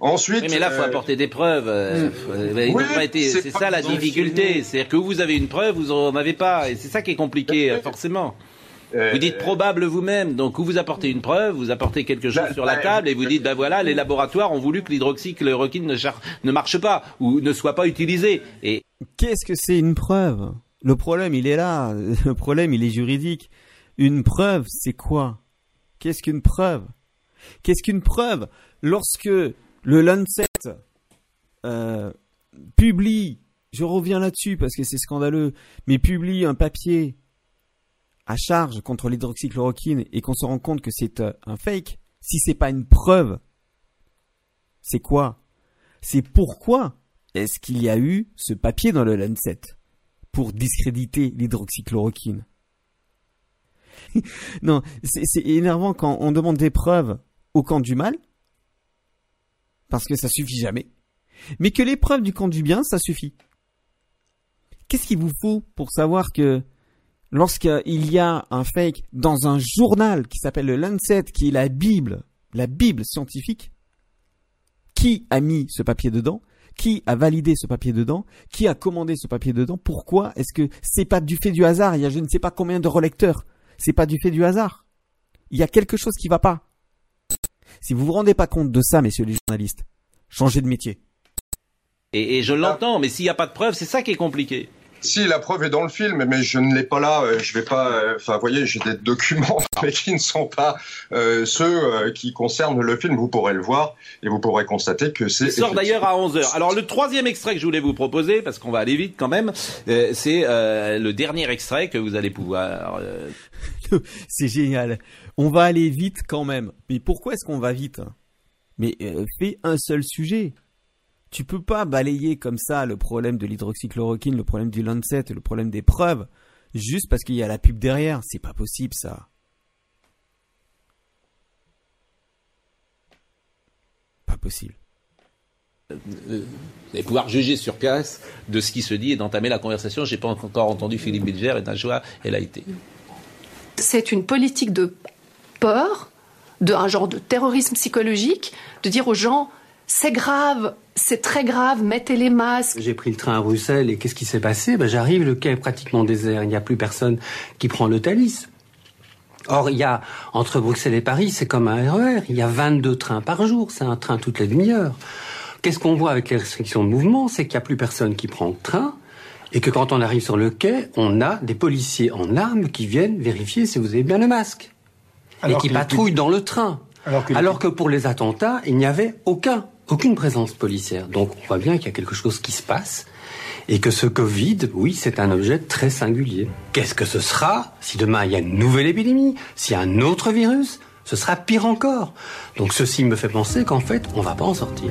S4: Ensuite,
S3: Oui, mais là, il faut
S4: euh,
S3: apporter des preuves. euh, faut- ils
S4: Oui,
S3: n'ont pas été.
S4: c'est
S3: C'est
S4: pas
S3: ça la difficulté. C'est-à-dire que vous avez une preuve, vous en avez pas, et c'est ça qui est compliqué, euh, forcément.
S4: Euh,
S3: Vous dites probable vous-même, donc ou vous apportez une preuve, vous apportez quelque chose
S4: Bah,
S3: sur la
S4: bah,
S3: table et vous dites ben voilà les laboratoires ont voulu que l'hydroxychloroquine ne, char- ne marche pas ou ne soit pas utilisé et
S2: Qu'est-ce que c'est une preuve? Le problème, il est là. Le problème, il est juridique. Une preuve, c'est quoi? Qu'est-ce qu'une preuve? Qu'est-ce qu'une preuve? Lorsque le Lancet euh, publie, je reviens là-dessus parce que c'est scandaleux, mais publie un papier à charge contre l'hydroxychloroquine et qu'on se rend compte que c'est euh, un fake, si c'est pas une preuve, c'est quoi? C'est pourquoi est-ce qu'il y a eu ce papier dans le Lancet pour discréditer l'hydroxychloroquine? Non, c'est c'est énervant quand on demande des preuves au camp du mal, parce que ça suffit jamais, mais que les preuves du camp du bien, ça suffit. Qu'est-ce qu'il vous faut pour savoir que lorsqu'il y a un fake dans un journal qui s'appelle le Lancet, qui est la Bible, la Bible scientifique, qui a mis ce papier dedans Qui a validé ce papier dedans Qui a commandé ce papier dedans Pourquoi est-ce que c'est pas du fait du hasard? Il y a je ne sais pas combien de relecteurs. C'est pas du fait du hasard. Il y a quelque chose qui va pas. Si vous vous rendez pas compte de ça, messieurs les journalistes, changez de métier.
S3: et, et je l'entends, mais s'il n'y a pas de preuve, c'est ça qui est compliqué.
S4: Si la preuve est dans le film, mais je ne l'ai pas là. euh, Je vais pas. euh, Enfin, vous voyez, j'ai des documents, mais qui ne sont pas euh, ceux euh, qui concernent le film. Vous pourrez le voir et vous pourrez constater que c'est.
S3: Il sort d'ailleurs à 11h. Alors le troisième extrait que je voulais vous proposer, parce qu'on va aller vite quand même, euh, c'est euh, le dernier extrait que vous allez pouvoir... euh,
S2: c'est génial. On va aller vite quand même. Mais pourquoi est-ce qu'on va vite Mais euh, fais un seul sujet. Tu peux pas balayer comme ça le problème de l'hydroxychloroquine, le problème du Lancet, le problème des preuves, juste parce qu'il y a la pub derrière. C'est pas possible ça. Pas possible.
S3: euh, vous allez pouvoir juger sur place de ce qui se dit et d'entamer la conversation. J'ai pas encore entendu Philippe Bilger et Najwa Elle a été.
S5: C'est une politique de peur, de un genre de terrorisme psychologique, de dire aux gens c'est grave, c'est très grave, mettez les masques.
S13: J'ai pris le train à Bruxelles et qu'est-ce qui s'est passé? Ben, J'arrive, le quai est pratiquement désert, il n'y a plus personne qui prend le Thalys. Or, il y a, entre Bruxelles et Paris, c'est comme un RER, il y a 22 trains par jour, c'est un train toutes les demi-heures. Qu'est-ce qu'on voit avec les restrictions de mouvement? C'est qu'il n'y a plus personne qui prend le train et que quand on arrive sur le quai, on a des policiers en armes qui viennent vérifier si vous avez bien le masque.
S11: Alors
S13: et qui patrouillent dans le train.
S11: Alors que
S13: Alors que pour les attentats, il n'y avait aucun, aucune présence policière. Donc on voit bien qu'il y a quelque chose qui se passe et que ce Covid, oui, c'est un objet très singulier. Qu'est-ce que ce sera si demain il y a une nouvelle épidémie, s'il y a un autre virus? Ce sera pire encore. Donc ceci me fait penser qu'en fait, on va pas en sortir.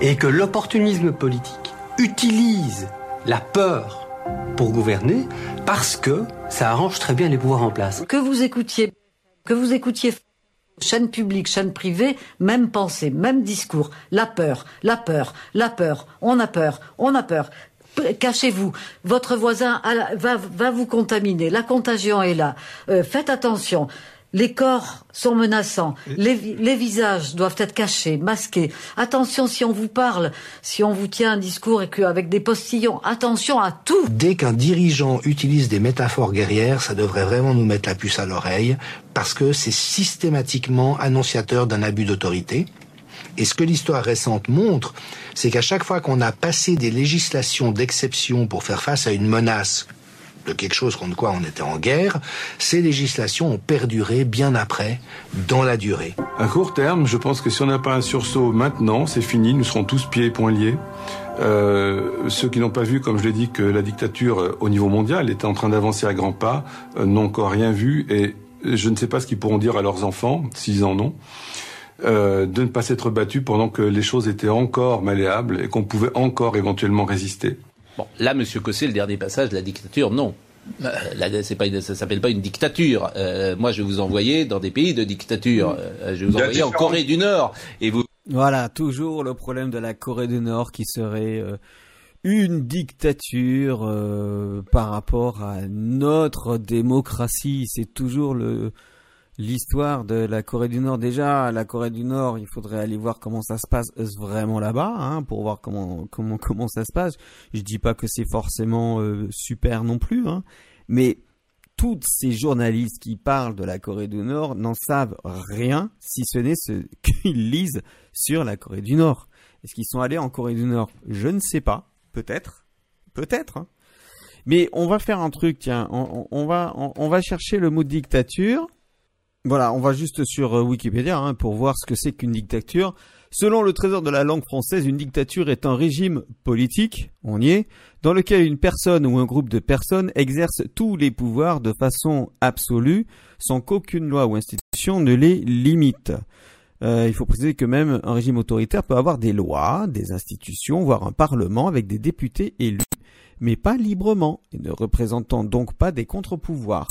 S13: Et que l'opportunisme politique utilisent la peur pour gouverner parce que ça arrange très bien les pouvoirs en place.
S14: Que vous écoutiez, que vous écoutiez chaîne publique, chaîne privée, même pensée, même discours. La peur, la peur, la peur. On a peur, on a peur. Cachez-vous. Votre voisin va vous contaminer. La contagion est là. Euh, faites attention. Les corps sont menaçants. Les, vi- les visages doivent être cachés, masqués. Attention si on vous parle, si on vous tient un discours et qu'avec des postillons. Attention à tout.
S8: Dès qu'un dirigeant utilise des métaphores guerrières, ça devrait vraiment nous mettre la puce à l'oreille, parce que c'est systématiquement annonciateur d'un abus d'autorité. Et ce que l'histoire récente montre, c'est qu'à chaque fois qu'on a passé des législations d'exception pour faire face à une menace de quelque chose contre quoi on était en guerre, ces législations ont perduré bien après, dans la durée.
S15: À court terme, je pense que si on n'a pas un sursaut maintenant, c'est fini, nous serons tous pieds et poings liés. Euh, ceux qui n'ont pas vu, comme je l'ai dit, que la dictature euh, au niveau mondial était en train d'avancer à grands pas, euh, n'ont encore rien vu et je ne sais pas ce qu'ils pourront dire à leurs enfants, s'ils en ont, de ne pas s'être battus pendant que les choses étaient encore malléables et qu'on pouvait encore éventuellement résister.
S3: Bon, là, Monsieur Cossé, le dernier passage, la dictature, non. Euh, là, c'est pas une- ça s'appelle pas une dictature. Euh, moi, je vais vous envoyer dans des pays de dictature. Euh, je vais vous envoyer en Corée du Nord. Et vous.
S2: Voilà, toujours le problème de la Corée du Nord qui serait euh, une dictature euh, par rapport à notre démocratie. C'est toujours le l'histoire de la Corée du Nord. Déjà, la Corée du Nord, il faudrait aller voir comment ça se passe vraiment là-bas, hein, pour voir comment comment comment ça se passe. Je dis pas que c'est forcément euh, super non plus, hein, mais toutes ces journalistes qui parlent de la Corée du Nord n'en savent rien, si ce n'est ce qu'ils lisent sur la Corée du Nord. Est-ce qu'ils sont allés en Corée du Nord? Je ne sais pas. Peut-être. Peut-être. hein. Mais on va faire un truc, tiens. On, on- on va, on va chercher le mot dictature. Voilà, on va juste sur euh, Wikipédia hein, pour voir ce que c'est qu'une dictature. Selon le Trésor de la langue française, une dictature est un régime politique, on y est, dans lequel une personne ou un groupe de personnes exerce tous les pouvoirs de façon absolue, sans qu'aucune loi ou institution ne les limite. Euh, il faut préciser que même un régime autoritaire peut avoir des lois, des institutions, voire un parlement avec des députés élus, mais pas librement, et ne représentant donc pas des contre-pouvoirs.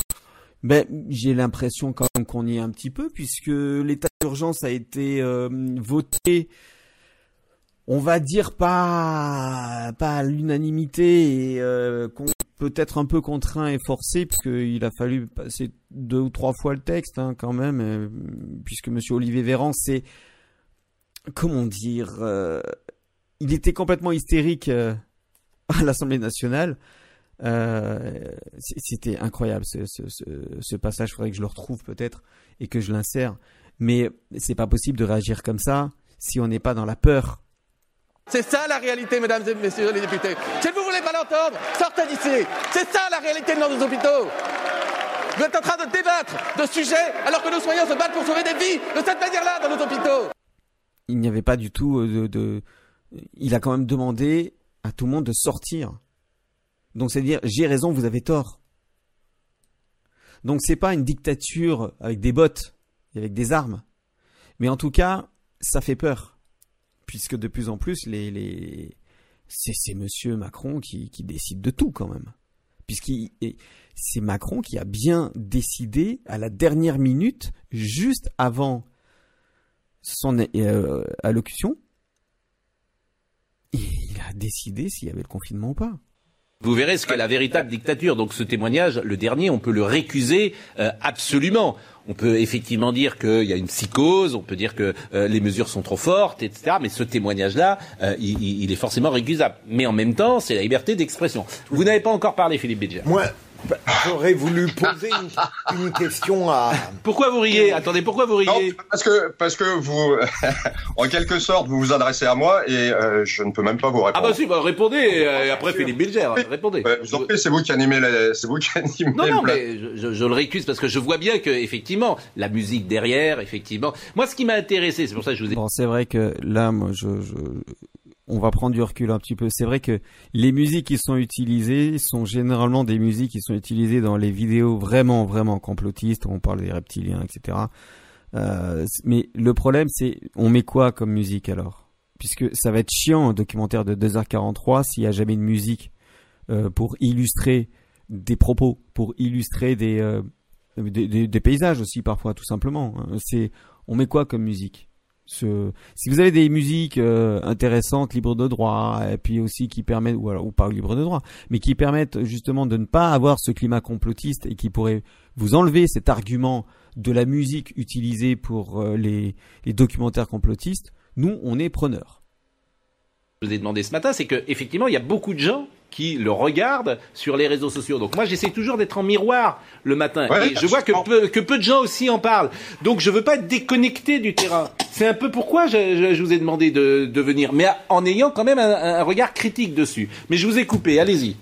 S2: Ben, j'ai l'impression quand même qu'on y est un petit peu, puisque l'état d'urgence a été euh, voté, on va dire pas pas à l'unanimité et euh, peut-être un peu contraint et forcé, puisqu'il a fallu passer deux ou trois fois le texte hein, quand même, euh, puisque Monsieur Olivier Véran, c'est comment dire, il était complètement hystérique à l'Assemblée nationale. Euh, C'était incroyable ce, ce, ce, ce passage. Il faudrait que je le retrouve peut-être et que je l'insère. Mais c'est pas possible de réagir comme ça si on n'est pas dans la peur.
S16: C'est ça la réalité, mesdames et messieurs les députés. Si vous voulez pas l'entendre, sortez d'ici. C'est ça la réalité dans nos hôpitaux. Vous êtes en train de débattre de sujets alors que nos soignants se battent pour sauver des vies de cette manière-là dans nos hôpitaux.
S2: Il n'y avait pas du tout euh, de, de. Il a quand même demandé à tout le monde de sortir. Donc c'est à dire j'ai raison, vous avez tort. Donc c'est pas une dictature avec des bottes et avec des armes, mais en tout cas ça fait peur puisque de plus en plus les, les... c'est Monsieur Macron qui, qui décide de tout quand même, puisqu'il et c'est Macron qui a bien décidé à la dernière minute, juste avant son euh, allocution, il a décidé s'il y avait le confinement ou pas.
S3: Vous verrez ce qu'est la véritable dictature. Donc ce témoignage, le dernier, on peut le récuser euh, absolument. On peut effectivement dire qu'il y a une psychose, on peut dire que euh, les mesures sont trop fortes, etc. Mais ce témoignage-là, euh, il, est forcément récusable. Mais en même temps, c'est la liberté d'expression. Vous n'avez pas encore parlé, Philippe Bédia.
S10: Moi, j'aurais voulu poser une, une, question à.
S3: Pourquoi vous riez? Attendez, pourquoi vous riez?
S4: Non, Parce que parce que vous, en quelque sorte, vous vous adressez à moi et euh, je ne peux même pas vous répondre.
S3: Ah bah si, bah répondez. Euh, après Philippe Bilger, répondez.
S4: Ouais, vous en prie, c'est vous qui animez, la... c'est vous qui animez.
S3: Non, non, mais je, je, je, le récuse parce que je vois bien que effectivement la musique derrière, effectivement. Moi, ce qui m'a intéressé, c'est pour ça que je vous ai.
S2: Bon, c'est vrai que là, moi, je, je on va prendre du recul un petit peu. C'est vrai que les musiques qui sont utilisées sont généralement des musiques qui sont utilisées dans les vidéos vraiment, vraiment complotistes. On parle des reptiliens, etc. Euh, mais le problème, c'est on met quoi comme musique alors? Puisque ça va être chiant un documentaire de 2h43 s'il y a jamais une musique euh, pour illustrer des propos, pour illustrer des, euh, des, des- des paysages aussi parfois tout simplement. C'est on met quoi comme musique? Ce- Si vous avez des musiques euh, intéressantes, libres de droit, et puis aussi qui permettent, ou alors ou pas libres de droit, mais qui permettent justement de ne pas avoir ce climat complotiste et qui pourraient vous enlever cet argument de la musique utilisée pour euh, les, les documentaires complotistes, nous on est preneurs.
S3: je vous ai demandé ce matin, c'est que effectivement, il y a beaucoup de gens qui le regardent sur les réseaux sociaux. Donc moi, j'essaie toujours d'être en miroir le matin.
S4: Ouais,
S3: et je vois que peu, que peu de gens aussi en parlent. Donc je veux pas être déconnecté du terrain. C'est un peu pourquoi je, je- je vous ai demandé de, de venir, mais en ayant quand même un, un regard critique dessus. Mais je vous ai coupé, allez-y.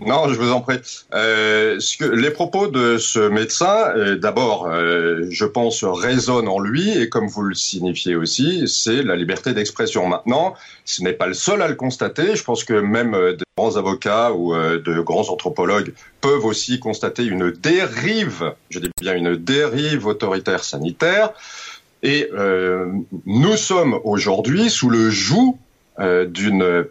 S4: Non, je vous en prie. Euh, les propos de ce médecin, euh, d'abord, euh, je pense, résonnent en lui, et comme vous le signifiez aussi, c'est la liberté d'expression. Maintenant, ce n'est pas le seul à le constater. Je pense que même des grands avocats ou de grands anthropologues peuvent aussi constater une dérive, je dis bien une dérive autoritaire sanitaire. Et nous sommes aujourd'hui sous le joug d'une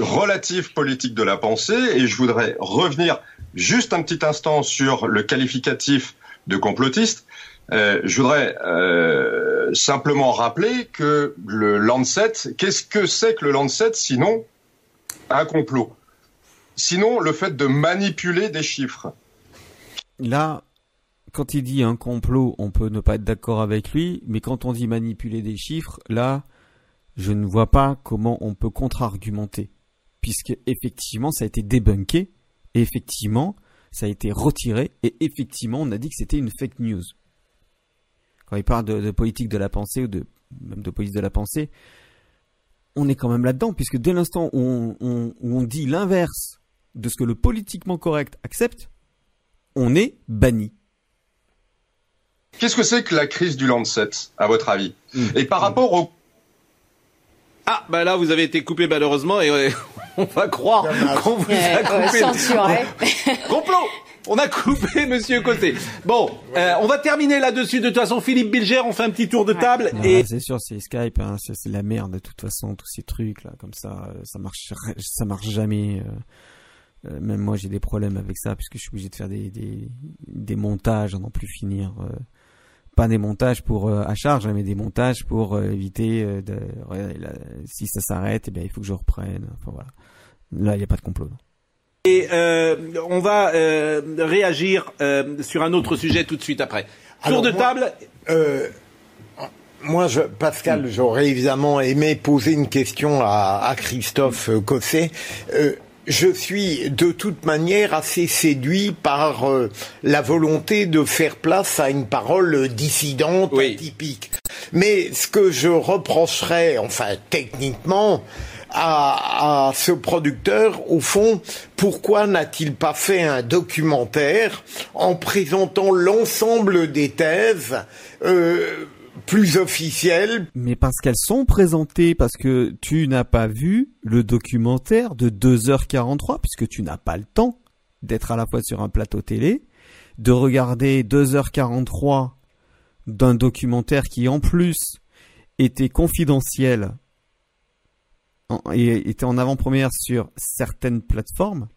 S4: relative politique de la pensée et je voudrais revenir juste un petit instant sur le qualificatif de complotiste. Euh, je voudrais euh, simplement rappeler que le Lancet, qu'est-ce que c'est que le Lancet sinon un complot? Sinon le fait de manipuler des chiffres.
S2: Là, quand il dit un complot, on peut ne pas être d'accord avec lui, mais quand on dit manipuler des chiffres, là, je ne vois pas comment on peut contre-argumenter. Puisque effectivement, ça a été débunké, et effectivement, ça a été retiré, et effectivement, on a dit que c'était une fake news. Quand il parle de, de politique de la pensée, ou de, même de police de la pensée, on est quand même là-dedans, puisque dès l'instant où on, on- où on dit l'inverse de ce que le politiquement correct accepte, on est banni.
S4: Qu'est-ce que c'est que la crise du Lancet, à votre avis? Et par rapport au
S3: Ah, bah là, vous avez été coupé malheureusement et euh, on va croire qu'on vous a coupé.
S17: censuré.
S3: Complot on a coupé Monsieur Côté. Bon, euh, on va terminer là-dessus. De toute façon, Philippe Bilger, on fait un petit tour de table. Et
S2: c'est sûr, c'est Skype, hein, c'est c'est la merde de toute façon, tous ces trucs là, comme ça, euh, ça marche, ça marche jamais. euh, même moi, j'ai des problèmes avec ça puisque je suis obligé de faire des des, des montages à n'en plus finir. euh, pas des montages pour euh, à charge, hein, mais des montages pour euh, éviter euh, de, là, si ça s'arrête, eh bien il faut que je reprenne. Enfin voilà. Là, il n'y a pas de complot. non.
S3: Et euh, on va euh, réagir euh, sur un autre sujet tout de suite après. Tour
S10: Alors,
S3: de
S10: moi,
S3: table.
S10: euh, moi, je, Pascal, j'aurais évidemment aimé poser une question à, à Christophe euh, Cosset. Je suis de toute manière assez séduit par euh, la volonté de faire place à une parole dissidente, atypique. Mais ce que je reprocherais, enfin techniquement, à, à ce producteur, au fond, pourquoi n'a-t-il pas fait un documentaire en présentant l'ensemble des thèses euh, plus officielles.
S2: Mais parce qu'elles sont présentées, parce que tu n'as pas vu le documentaire de 2h43, puisque tu n'as pas le temps d'être à la fois sur un plateau télé, de regarder 2h43 d'un documentaire qui en plus était confidentiel en- et était en avant-première sur certaines plateformes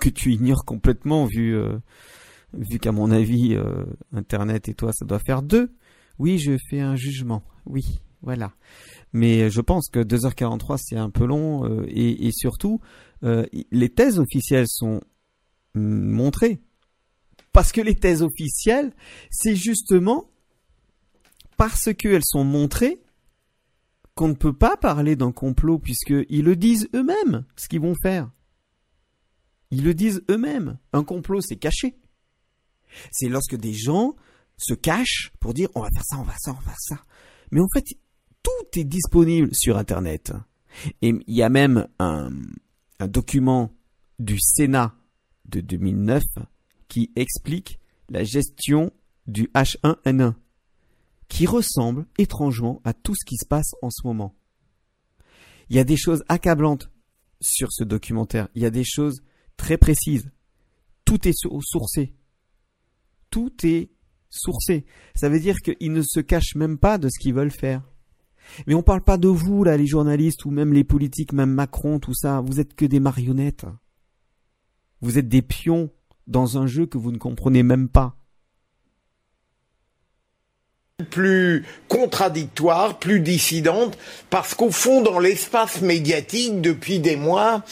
S2: que tu ignores complètement vu euh, vu qu'à mon avis euh, internet et toi ça doit faire deux oui je fais un jugement oui voilà mais je pense que 2h43 c'est un peu long euh, et, surtout euh, les thèses officielles sont montrées parce que les thèses officielles c'est justement parce qu'elles sont montrées qu'on ne peut pas parler d'un complot puisqu'ils le disent eux-mêmes ce qu'ils vont faire. Ils le disent eux-mêmes. Un complot, c'est caché. C'est lorsque des gens se cachent pour dire on va faire ça, on va faire ça, on va faire ça. Mais en fait, tout est disponible sur Internet. Et il y a même un, un document du Sénat de 2009 qui explique la gestion du H1N1 qui ressemble étrangement à tout ce qui se passe en ce moment. Il y a des choses accablantes sur ce documentaire. Il y a des choses très précises. Tout est sou- sourcé. Tout est sourcé. Ça veut dire qu'ils ne se cachent même pas de ce qu'ils veulent faire. Mais on parle pas de vous, là, les journalistes, ou même les politiques, même Macron, tout ça. Vous êtes que des marionnettes. Vous êtes des pions dans un jeu que vous ne comprenez même pas.
S10: Plus contradictoire, plus dissidente, parce qu'au fond, dans l'espace médiatique, depuis des mois,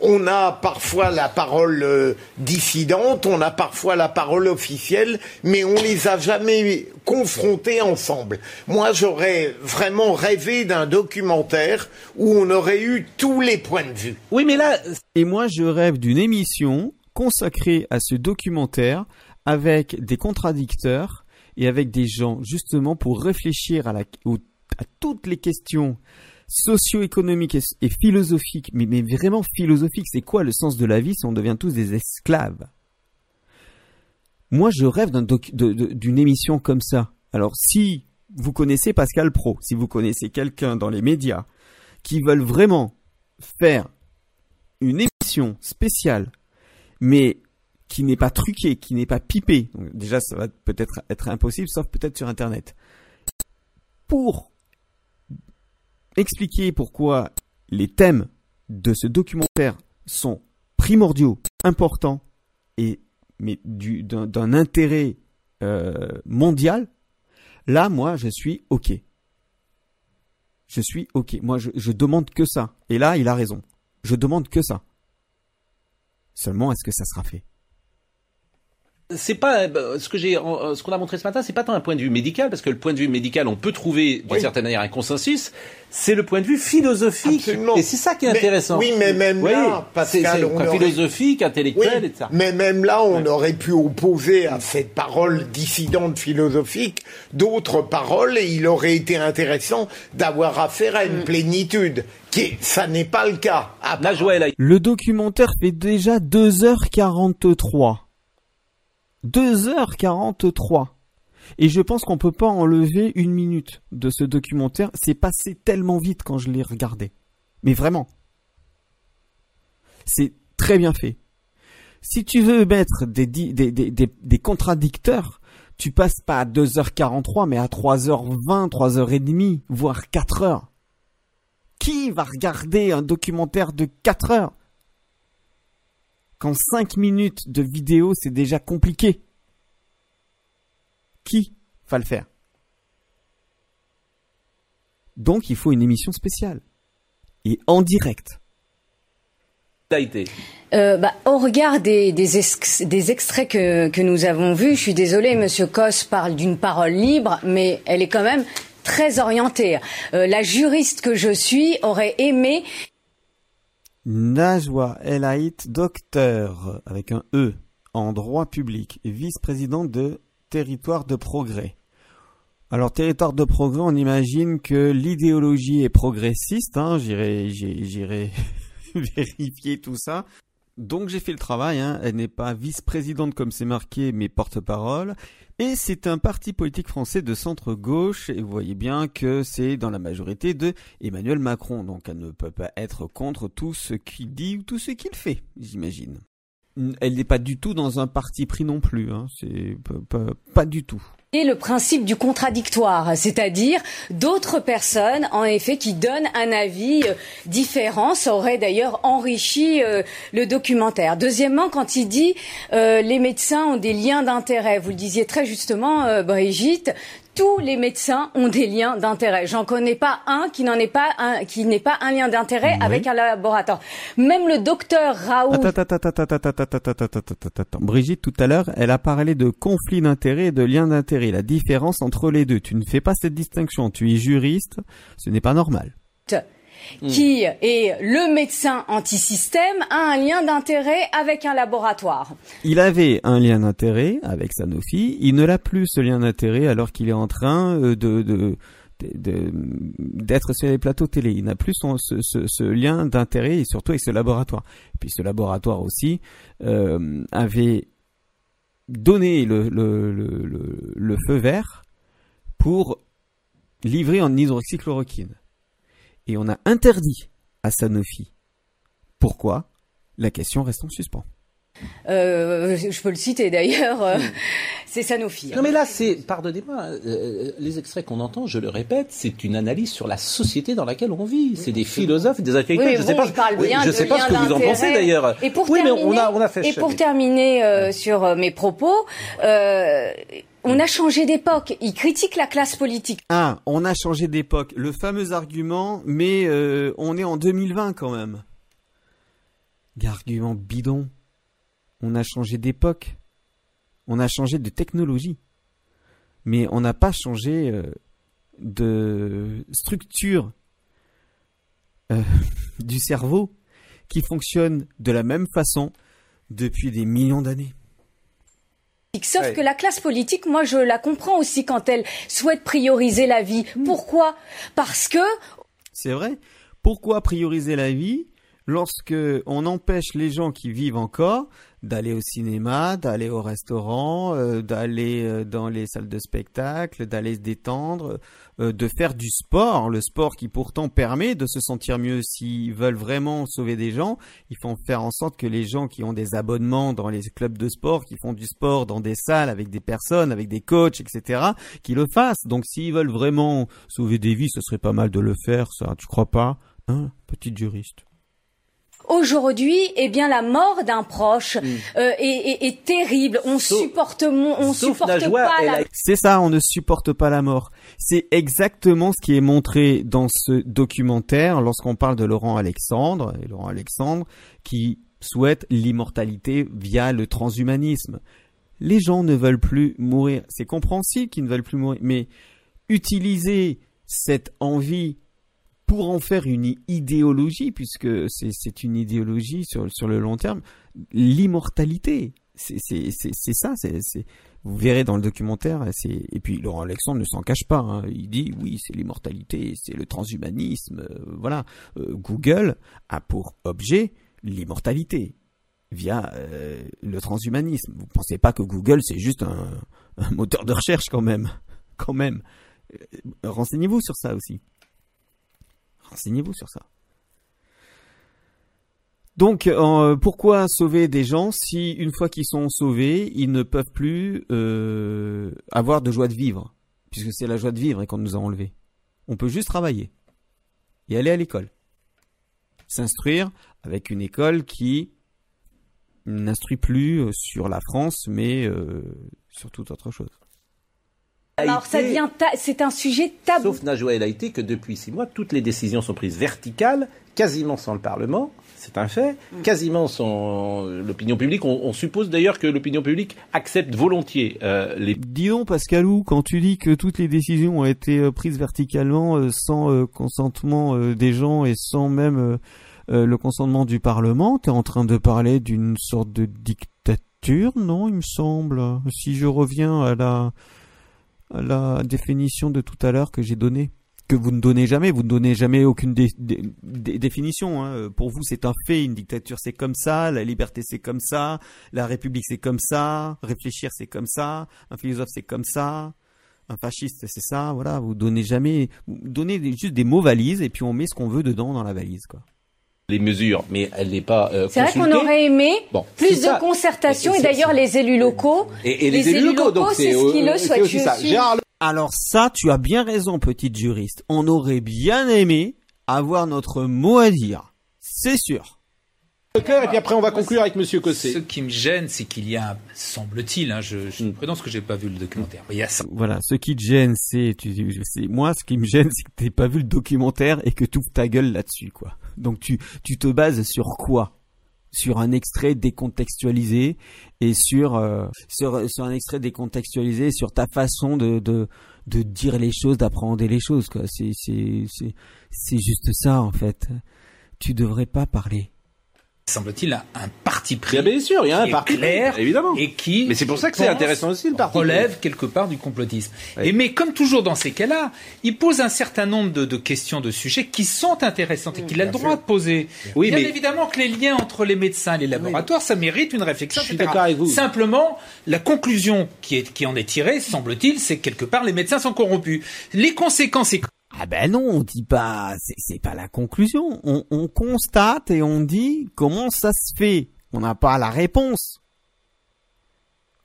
S10: on a parfois la parole euh, dissidente, on a parfois la parole officielle, mais on les a jamais confrontés ensemble. Moi, j'aurais vraiment rêvé d'un documentaire où on aurait eu tous les points de vue.
S2: Oui, mais là... Et moi, je rêve d'une émission consacrée à ce documentaire avec des contradicteurs et avec des gens justement pour réfléchir à, la, à toutes les questions socio-économiques et, philosophiques, mais, mais vraiment philosophiques. C'est quoi le sens de la vie si on devient tous des esclaves? Moi, je rêve d'une émission comme ça. Alors, si vous connaissez Pascal Pro, si vous connaissez quelqu'un dans les médias qui veulent vraiment faire une émission spéciale, mais qui n'est pas truqué, qui n'est pas pipé. déjà, ça va peut-être être impossible, sauf peut-être sur Internet. Pour expliquer pourquoi les thèmes de ce documentaire sont primordiaux, importants et mais d'un intérêt euh, mondial, là, moi, je suis ok. Je suis ok. Moi, je, je demande que ça. Et là, il a raison. Je demande que ça. Seulement, est-ce que ça sera fait?
S3: C'est pas euh, ce que j'ai, euh, ce qu'on a montré ce matin, c'est pas tant un point de vue médical, parce que le point de vue médical, on peut trouver d'une certaine manière un consensus. C'est le point de vue philosophique, et c'est ça qui est intéressant.
S10: Oui, mais même là,
S3: c'est philosophique, intellectuel, etc.
S10: Mais même là, on aurait pu opposer à cette parole dissidente philosophique d'autres paroles, et il aurait été intéressant d'avoir affaire à une mm. plénitude. Qui, ça n'est pas le cas.
S2: Le documentaire fait déjà 2h43. 2h43. Et je pense qu'on peut pas enlever une minute de ce documentaire. C'est passé tellement vite quand je l'ai regardé. Mais vraiment. C'est très bien fait. Si tu veux mettre des, des, des, contradicteurs, tu passes pas à 2h43, mais à 3h20, 3h30, voire 4h. Qui va regarder un documentaire de 4 heures? Quand 5 minutes de vidéo, c'est déjà compliqué. Qui va le faire? Donc il faut une émission spéciale. Et en direct.
S17: Euh, bah, au regard des, des, extraits que, que, nous avons vus, je suis désolée, Monsieur Cos parle d'une parole libre, mais elle est quand même très orientée. Euh, la juriste que je suis aurait aimé
S2: Najwa El Haït, docteur avec un E en droit public, vice-président de Territoire de Progrès. Alors Territoire de Progrès, on imagine que l'idéologie est progressiste. Hein, j'irai, j'irai vérifier tout ça. Donc j'ai fait le travail. Hein. Elle n'est pas vice-présidente comme c'est marqué, mais porte-parole. Et c'est un parti politique français de centre-gauche, et vous voyez bien que c'est dans la majorité de Emmanuel Macron, donc elle ne peut pas être contre tout ce qu'il dit ou tout ce qu'il fait, j'imagine. Elle n'est pas du tout dans un parti pris non plus, hein. c'est pas du tout.
S17: Le principe du contradictoire, c'est-à-dire d'autres personnes, en effet, qui donnent un avis euh, différent. Ça aurait d'ailleurs enrichi euh, le documentaire. Deuxièmement, quand il dit euh, les médecins ont des liens d'intérêt, vous le disiez très justement, Brigitte, tous les médecins ont des liens d'intérêt. J'en connais pas un qui n'en est pas un, qui n'est pas un lien d'intérêt avec un laboratoire. Même le docteur Raoult.
S2: Brigitte, tout à l'heure, elle a parlé de conflit d'intérêt et de lien d'intérêt. La différence entre les deux. Tu ne fais pas cette distinction. Tu es juriste. Ce n'est pas normal.
S17: Hmm. qui est le médecin anti-système, a un lien d'intérêt avec un laboratoire.
S2: Il avait un lien d'intérêt avec Sanofi, il ne l'a plus ce lien d'intérêt alors qu'il est en train euh, de, d'être sur les plateaux télé. Il n'a plus ce, lien d'intérêt et surtout avec ce laboratoire. Et puis ce laboratoire aussi euh, avait donné le, le, feu vert pour livrer en hydroxychloroquine et on a interdit à Sanofi. Pourquoi? La question reste en suspens.
S17: Euh, je peux le citer d'ailleurs. Euh, c'est Sanofi.
S3: Non mais là, c'est, pardonnez-moi, euh, les extraits qu'on entend, je le répète, c'est une analyse sur la société dans laquelle on vit. C'est des philosophes, des intellectuels.
S17: Oui,
S3: je
S17: bon,
S3: sais pas,
S17: je parle
S3: oui,
S17: bien
S3: je
S17: de
S3: sais pas ce que vous en pensez d'ailleurs.
S17: Et pour
S3: oui,
S17: terminer,
S3: mais on a, on a fait.
S17: et pour terminer euh, sur euh, mes propos, euh, on a changé d'époque. Il critique la classe politique.
S2: Ah, on a changé d'époque. Le fameux argument, mais euh, on est en 2020 quand même. Argument bidon. On a changé d'époque. On a changé de technologie. Mais on n'a pas changé euh, de structure euh, du cerveau qui fonctionne de la même façon depuis des millions d'années.
S17: Sauf que la classe politique, moi, je la comprends aussi quand elle souhaite prioriser la vie. Pourquoi? Parce que
S2: C'est vrai. Pourquoi prioriser la vie lorsque on empêche les gens qui vivent encore d'aller au cinéma, d'aller au restaurant, euh, d'aller euh, dans les salles de spectacle, d'aller se détendre, euh, de faire du sport, le sport qui pourtant permet de se sentir mieux s'ils veulent vraiment sauver des gens, il faut faire en sorte que les gens qui ont des abonnements dans les clubs de sport, qui font du sport dans des salles avec des personnes, avec des coachs, etc., qui le fassent. Donc s'ils veulent vraiment sauver des vies, ce serait pas mal de le faire, ça, tu crois pas Hein, petite juriste?
S17: Aujourd'hui, eh bien, la mort d'un proche
S3: Mm.
S17: euh, est, est- est terrible. On supporte, mon- on
S3: sauf
S17: supporte
S3: Najwa,
S17: pas
S3: elle
S17: la
S2: C'est ça, on ne supporte pas la mort. C'est exactement ce qui est montré dans ce documentaire lorsqu'on parle de Laurent Alexandre, et Laurent Alexandre qui souhaite l'immortalité via le transhumanisme. Les gens ne veulent plus mourir. C'est compréhensible qu'ils ne veulent plus mourir, mais utiliser cette envie pour en faire une idéologie, puisque c'est une idéologie sur, le long terme, l'immortalité. C'est ça, vous verrez dans le documentaire. Et puis Laurent Alexandre ne s'en cache pas. hein. Il dit oui, c'est l'immortalité, c'est le transhumanisme. euh, voilà. Euh, Google a pour objet l'immortalité via euh, le transhumanisme. Vous pensez pas que Google c'est juste un, un moteur de recherche quand même, quand même. Renseignez-vous sur ça aussi. Renseignez-vous sur ça. Donc, euh, pourquoi sauver des gens si une fois qu'ils sont sauvés, ils ne peuvent plus euh, avoir de joie de vivre, puisque c'est la joie de vivre qu'on nous a enlevé. On peut juste travailler et aller à l'école, s'instruire avec une école qui n'instruit plus euh, sur la France, mais sur toute autre chose.
S17: Alors ça devient, ta- c'est un sujet tabou.
S3: Sauf Najwa El Haïti que depuis six mois, toutes les décisions sont prises verticales, quasiment sans le Parlement. C'est un fait.
S17: Mm.
S3: Quasiment sans l'opinion publique. On, on suppose d'ailleurs que l'opinion publique accepte volontiers euh, les.
S2: Dis donc, Pascalou, quand tu dis que toutes les décisions ont été euh, prises verticalement, euh, sans euh, consentement euh, des gens et sans même euh, euh, le consentement du Parlement, t'es en train de parler d'une sorte de dictature, non, il me semble. Si je reviens à la, la définition de tout à l'heure que j'ai donnée. Que vous ne donnez jamais, vous ne donnez jamais aucune dé- dé- dé- définition. hein. Pour vous, c'est un fait. Une dictature, c'est comme ça. La liberté, c'est comme ça. La République, c'est comme ça. Réfléchir, c'est comme ça. Un philosophe, c'est comme ça. Un fasciste, c'est ça. Voilà, vous donnez jamais. Vous donnez juste des mots valises et puis on met ce qu'on veut dedans dans la valise, quoi.
S3: Les mesures, mais elle n'est pas. euh,
S17: C'est vrai qu'on aurait aimé
S3: Bon,
S17: plus de
S3: ça.
S17: concertation
S3: Et
S17: d'ailleurs les élus locaux.
S3: Et, et les, élus locaux, donc
S17: c'est ce
S3: euh,
S17: le
S3: c'est
S17: souhaitent.
S3: aussi
S17: je
S3: ça.
S17: suis-
S3: Gérard
S2: Alors ça, tu as bien raison, petite juriste. On aurait bien aimé avoir notre mot à dire. C'est sûr.
S3: Et puis après on va conclure avec Monsieur Cossé.
S11: Ce qui me gêne, c'est qu'il y a, semble-t-il, hein, je, je suis prudent parce que j'ai pas vu le documentaire, mais il y a ça.
S2: Voilà, ce qui te gêne, c'est moi, ce qui me gêne, c'est que t'aies pas vu le documentaire et que tu ouvres ta gueule là-dessus, quoi. Donc tu, tu te bases sur quoi? Sur un extrait décontextualisé et sur, euh, sur, sur un extrait décontextualisé sur ta façon de, de, de dire les choses, d'appréhender les choses, quoi. C'est, c'est, c'est, c'est juste ça, en fait. Tu devrais pas parler.
S11: Semble-t-il un, parti pris.
S3: Bien, bien sûr, il y a un parti pris,
S11: clair,
S3: évidemment.
S11: Et qui.
S3: Mais c'est pour ça que c'est intéressant aussi, le parti.
S11: Relève quelque part du complotisme. Et mais comme toujours dans ces cas-là, il pose un certain nombre de, de questions, de sujets qui sont intéressantes et qu'il a le droit de poser.
S3: Oui,
S11: Bien
S3: mais-
S11: évidemment que les liens entre les médecins et les laboratoires, ça mérite une réflexion.
S3: Je suis d'accord avec vous.
S11: Simplement, la conclusion qui, est, qui en est tirée, semble-t-il, c'est que quelque part les médecins sont corrompus. Les conséquences
S2: Ah ben non, on dit pas, c'est, pas la conclusion. On, on constate et on dit comment ça se fait. On n'a pas la réponse.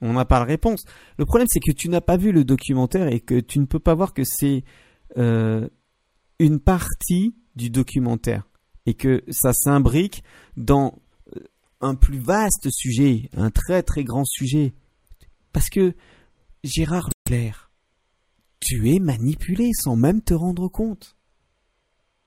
S2: On n'a pas la réponse. Le problème, c'est que tu n'as pas vu le documentaire et que tu ne peux pas voir que c'est euh, une partie du documentaire et que ça s'imbrique dans euh, un plus vaste sujet, un très très grand sujet. Parce que Gérard Leclerc, tu es manipulé sans même te rendre compte.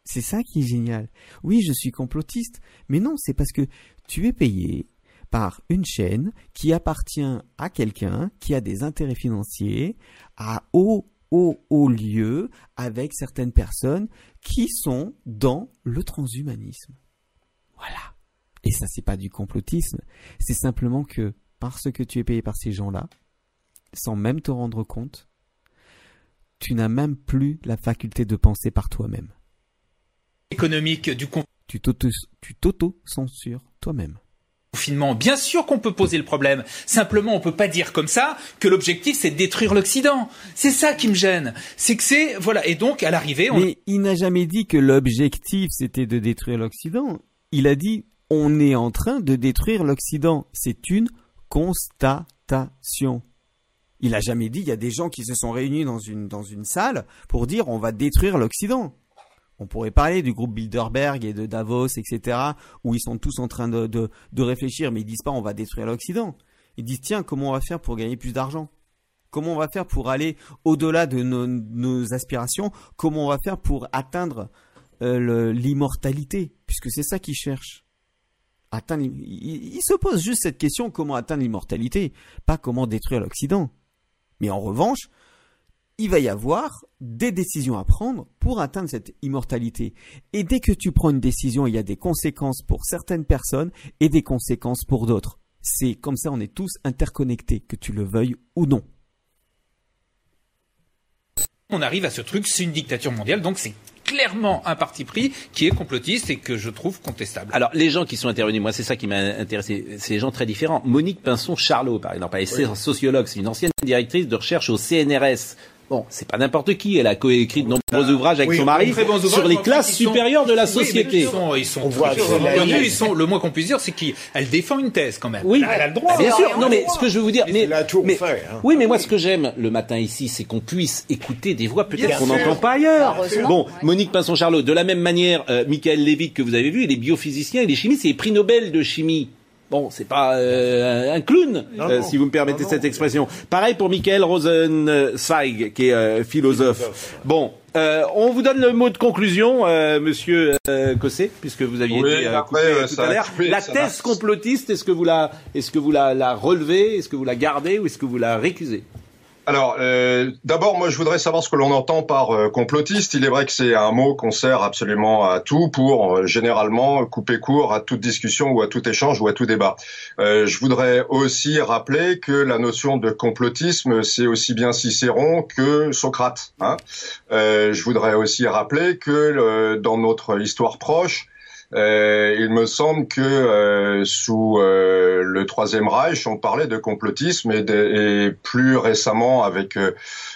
S2: C'est ça qui est génial. Oui, je suis complotiste, mais non, c'est parce que tu es payé par une chaîne qui appartient à quelqu'un qui a des intérêts financiers à haut, haut, haut lieu avec certaines personnes qui sont dans le transhumanisme. Voilà. Et ça, c'est pas du complotisme. C'est simplement que parce que tu es payé par ces gens-là, sans même te rendre compte, tu n'as même plus la faculté de penser par toi-même.
S11: Économique du
S2: Tu t'auto-censures toi-même
S11: confinement. Bien sûr qu'on peut poser le problème. Simplement, on peut pas dire comme ça que l'objectif c'est de détruire l'Occident. C'est ça qui me gêne. C'est que c'est voilà. Et donc à l'arrivée, on...
S2: mais il n'a jamais dit que l'objectif c'était de détruire l'Occident. Il a dit on est en train de détruire l'Occident. C'est une constatation. Il a jamais dit il y a des gens qui se sont réunis dans une dans une salle pour dire on va détruire l'Occident. On pourrait parler du groupe Bilderberg et de Davos, etc., où ils sont tous en train de, de, réfléchir, mais ils disent pas on va détruire l'Occident. Ils disent tiens, comment on va faire pour gagner plus d'argent? Comment on va faire pour aller au-delà de nos, aspirations? Comment on va faire pour atteindre euh, l'immortalité? Puisque c'est ça qu'ils cherchent. Atteindre, ils, ils se posent juste cette question comment atteindre l'immortalité, pas comment détruire l'Occident. Mais en revanche, il va y avoir des décisions à prendre pour atteindre cette immortalité. Et dès que tu prends une décision, il y a des conséquences pour certaines personnes et des conséquences pour d'autres. C'est comme ça, on est tous interconnectés, que tu le veuilles ou non.
S11: On arrive à ce truc, c'est une dictature mondiale, donc c'est clairement un parti pris qui est complotiste et que je trouve contestable.
S3: Alors, les gens qui sont intervenus, moi, c'est ça qui m'a intéressé. C'est des gens très différents. Monique Pinson-Charlot, par exemple, elle est sociologue, c'est une ancienne directrice de recherche au CNRS. Bon, c'est pas n'importe qui. Elle a coécrit de nombreux ouvrages avec son mari sur les classes supérieures de la société.
S11: ils sont, ils sont, ils sont, le moins qu'on puisse dire, c'est qu'elle défend une thèse quand même.
S3: Oui,
S11: elle a le droit.
S3: Bien sûr. Non, mais ce que je veux vous dire, mais, mais hein. oui, mais moi, ce que j'aime le matin ici, c'est qu'on puisse écouter des voix peut-être qu'on n'entend pas ailleurs. Bon, Monique Pinson-Charlot, de la même manière, euh, Michael Levitt que vous avez vu, il est biophysicien, il est chimiste, il est prix Nobel de chimie. Bon, c'est pas euh, un clown, euh, si vous me permettez cette expression. Pareil pour Michael Rosenzweig, qui est euh, philosophe. Bon, on vous donne le mot de conclusion, Monsieur Cossé, puisque vous aviez été coupé, tout à l'heure. La thèse complotiste, est-ce que vous la, est-ce que vous la, la relevez, est-ce que vous la gardez ou est-ce que vous la récusez?
S4: Alors, euh, d'abord, moi, je voudrais savoir ce que l'on entend par euh, complotiste. Il est vrai que c'est un mot qu'on sert absolument à tout pour euh, généralement couper court à toute discussion ou à tout échange ou à tout débat. je voudrais aussi rappeler que la notion de complotisme, c'est aussi bien Cicéron que Socrate. Hein. je voudrais aussi rappeler que dans notre histoire proche, euh, il me semble que euh, sous euh, le Troisième Reich, on parlait de complotisme et, et plus récemment avec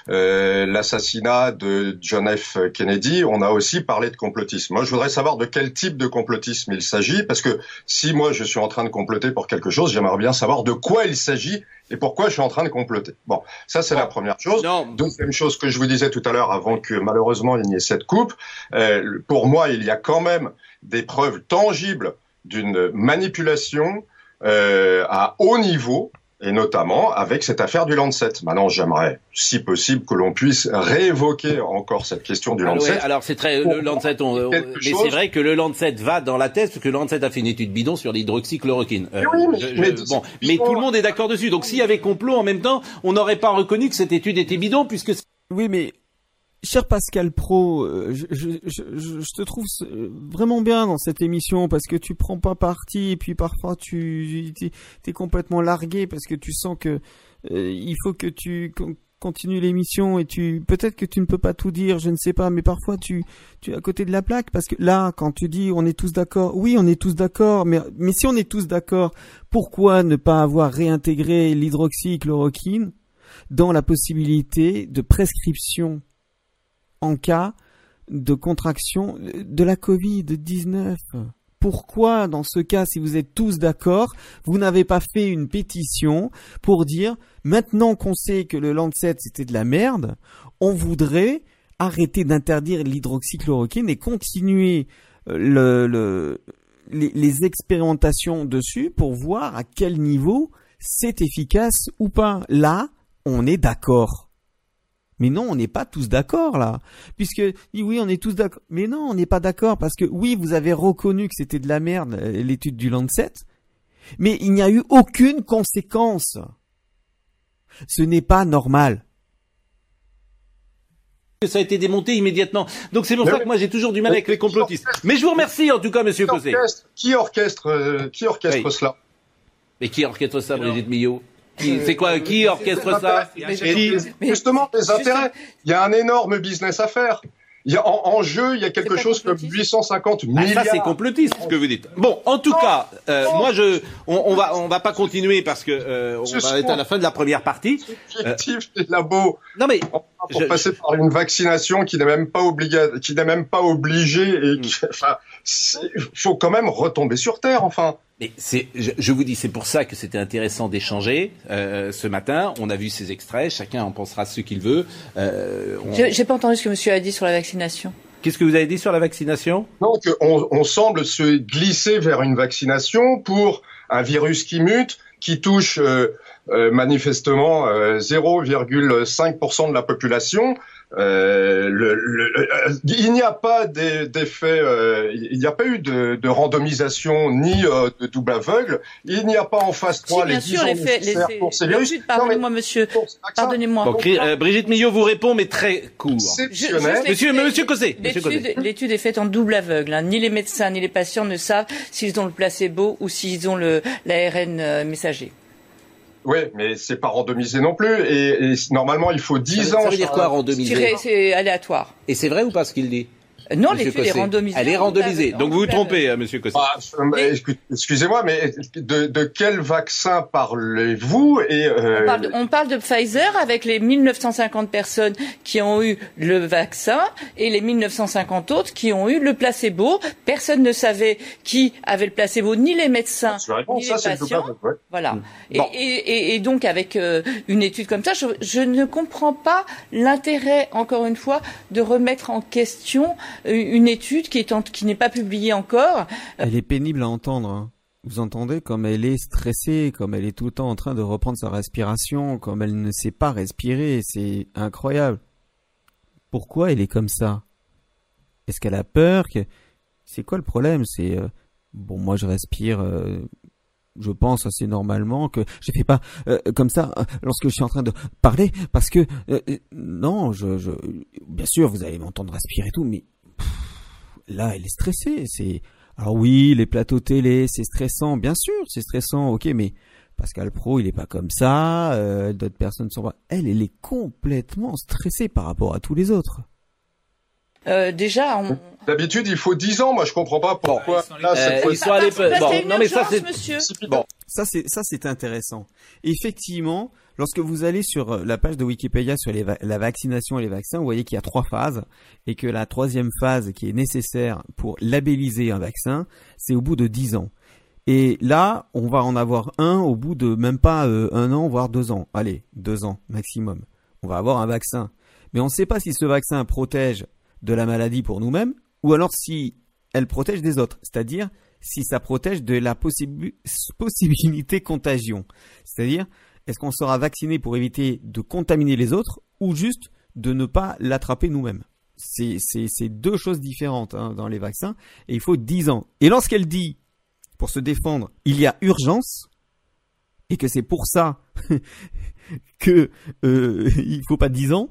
S4: l'assassinat de John F. Kennedy, on a aussi parlé de complotisme. Moi, je voudrais savoir de quel type de complotisme il s'agit, parce que si moi je suis en train de comploter pour quelque chose, j'aimerais bien savoir de quoi il s'agit et pourquoi je suis en train de comploter? Bon, ça c'est la première chose. Deuxième chose que je vous disais tout à l'heure, avant que malheureusement il n'y ait cette coupe, pour moi il y a quand même des preuves tangibles d'une manipulation euh, à haut niveau, et notamment avec cette affaire du Lancet. Maintenant, j'aimerais, si possible, que l'on puisse réévoquer encore cette question du Lancet.
S3: alors c'est très le Lancet, mais c'est vrai que le Lancet va dans la thèse parce que le Lancet a fait une étude bidon sur l'hydroxychloroquine. Euh, mais, bon, mais tout le monde est d'accord dessus. Donc s'il y avait complot en même temps, on n'aurait pas reconnu que cette étude était bidon puisque.
S2: Oui, mais Cher Pascal Pro, euh, je, te trouve vraiment bien dans cette émission parce que tu prends pas parti et puis parfois tu es, complètement largué parce que tu sens que euh, il faut que tu continues l'émission et tu peut-être que tu ne peux pas tout dire, je ne sais pas, mais parfois tu es à côté de la plaque parce que là quand tu dis on est tous d'accord, oui on est tous d'accord, mais si on est tous d'accord, pourquoi ne pas avoir réintégré l'hydroxychloroquine dans la possibilité de prescription en cas de contraction de la Covid-19. pourquoi, dans ce cas, si vous êtes tous d'accord, vous n'avez pas fait une pétition pour dire, maintenant qu'on sait que le Lancet c'était de la merde, on voudrait arrêter d'interdire l'hydroxychloroquine et continuer euh, le, le, les, les expérimentations dessus pour voir à quel niveau c'est efficace ou pas. Là, on est d'accord. Mais non, on n'est pas tous d'accord là. Puisque oui, on est tous d'accord. Mais non, on n'est pas d'accord parce que oui, vous avez reconnu que c'était de la merde euh, l'étude du Lancet, mais il n'y a eu aucune conséquence. Ce n'est pas normal.
S3: que ça a été démonté immédiatement. Donc c'est pour ça que moi j'ai toujours du mal avec les complotistes. Mais je vous remercie en tout cas, Monsieur
S4: Qui orchestre, qui orchestre, euh, qui orchestre
S3: Oui.
S4: cela?
S3: Mais qui orchestre ça, Brigitte Millot? C'est quoi Qui orchestre ça
S4: Justement, les intérêts. Il y a un énorme business à faire. Il y a, en, en jeu, il y a quelque chose comme 850
S3: Ah,
S4: milliards.
S3: ça c'est complotiste ce que vous dites. Bon, en tout cas, euh, moi je, on, on va, on va pas continuer parce que euh, on va être à la fin de la première partie.
S4: Objectif des labos.
S3: Non mais
S4: pour
S3: je-
S4: passer par une vaccination qui n'est même pas obliga... qui n'est même pas obligée
S3: Hmm.
S4: et qui... enfin, c'est- faut quand même retomber sur terre, enfin.
S3: Mais c'est, je, je vous dis, c'est pour ça que c'était intéressant d'échanger euh, ce matin. On a vu ces extraits, chacun en pensera ce qu'il veut. Euh, on-
S9: J'ai j'ai pas entendu ce que monsieur a dit sur la vaccination.
S3: Qu'est-ce que vous avez dit sur la vaccination?
S4: Donc, on, on semble se glisser vers une vaccination pour un virus qui mute, qui touche euh, euh, manifestement euh, 0,5% de la population. Euh, le- le- euh, il n'y a pas des- d'effet, euh, il n'y a pas eu de, de randomisation ni euh, de double aveugle. Il n'y a pas en phase 3
S9: Si,
S4: les
S9: bien
S4: 10
S9: sûr,
S4: ans
S9: les faits, les,
S4: pour ces virus.
S9: l'étude, pardonnez-moi, monsieur, pardonnez-moi.
S3: Bon, euh, Brigitte Millot vous répond, mais très court. Monsieur,
S9: l'étude-
S3: Monsieur Cossé.
S9: L'étude est faite en double aveugle. hein. Ni les médecins ni les patients ne savent s'ils ont le placebo ou s'ils ont le l'ARN messager.
S4: Oui, mais c'est pas randomisé non plus. Et, et normalement, il faut 10
S3: Ça
S4: ans.
S3: veut dire quoi, randomisé
S9: Tiré, C'est aléatoire.
S3: Et c'est vrai ou pas ce qu'il dit?
S9: Non,
S3: Monsieur
S9: l'étude est
S3: Cossé
S9: randomisée.
S3: Elle est randomisée. Donc vous vous trompez, euh, Monsieur Cossé.
S4: Ah, euh, excu- Excusez-moi, mais de, de quel vaccin parlez-vous et euh,
S9: On parle, de, on parle de Pfizer avec les 1950 personnes qui ont eu le vaccin et les 1950 autres qui ont eu le placebo. Personne ne savait qui avait le placebo, ni les médecins,
S4: bon,
S9: ni
S4: ça,
S9: les
S4: le
S9: patients.
S4: aveugle, ouais.
S9: Voilà. Et,
S4: Bon.
S9: et, et- et donc avec euh, une étude comme ça, je, je ne comprends pas l'intérêt, encore une fois, de remettre en question euh, une étude qui est en- qui n'est pas publiée encore.
S2: Elle est pénible à entendre. hein. Vous entendez comme elle est stressée, comme elle est tout le temps en train de reprendre sa respiration, comme elle ne sait pas respirer, c'est incroyable. Pourquoi elle est comme ça? Est-ce qu'elle a peur. C'est quoi le problème? C'est euh, bon, moi je respire, euh, je pense assez normalement que je fais pas euh, comme ça euh, lorsque je suis en train de parler parce que euh, euh, non, je, je, bien sûr vous allez m'entendre respirer et tout, mais là, elle est stressée. C'est alors oui, les plateaux télé, c'est stressant, bien sûr, c'est stressant. Ok, mais Pascal Pro, il est pas comme ça. euh, D'autres personnes sont pas. Elle, elle est complètement stressée par rapport à tous les autres.
S9: Euh, déjà, on,
S4: D'habitude, il faut 10 ans. Moi, je comprends pas pourquoi. là, cette
S3: Euh,
S4: fois-
S3: ils sont allés. Bon, non mais ça c'est.
S9: monsieur.
S2: Bon, ça c'est ça c'est intéressant. Effectivement, lorsque vous allez sur euh, la page de Wikipédia sur la vaccination et les vaccins, vous voyez qu'il y a trois phases et que la troisième phase qui est nécessaire pour labelliser un vaccin, c'est au bout de 10 ans. Et là, on va en avoir un au bout de même pas euh, un an, voire deux ans. Allez, deux ans maximum. On va avoir un vaccin. Mais on ne sait pas si ce vaccin protège de la maladie pour nous-mêmes ou alors si elle protège des autres. C'est-à-dire si ça protège de la possibi- possibilité contagion. C'est-à-dire, est-ce qu'on sera vacciné pour éviter de contaminer les autres ou juste de ne pas l'attraper nous-mêmes? C'est deux choses différentes hein, dans les vaccins et il faut 10 ans. Et lorsqu'elle dit, pour se défendre, il y a urgence et que c'est pour ça que euh, il faut pas 10 ans,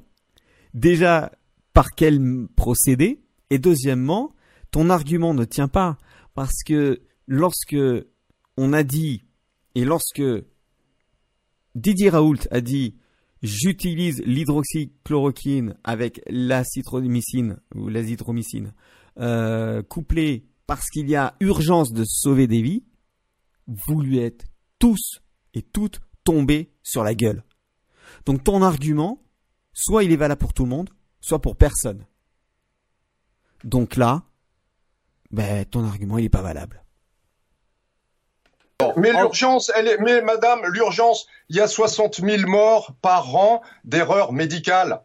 S2: déjà par quel procédé? Et deuxièmement, ton argument ne tient pas parce que lorsque on a dit et lorsque Didier Raoult a dit j'utilise l'hydroxychloroquine avec l'acitromycine ou l'azithromycine euh, couplé parce qu'il y a urgence de sauver des vies, vous lui êtes tous et toutes tombés sur la gueule. Donc ton argument, soit il est valable pour tout le monde, soit pour personne. Donc là, ben, ton argument il est pas valable.
S4: Mais l'urgence, elle est, mais madame, l'urgence, il y a 60 000 morts par an d'erreurs médicales.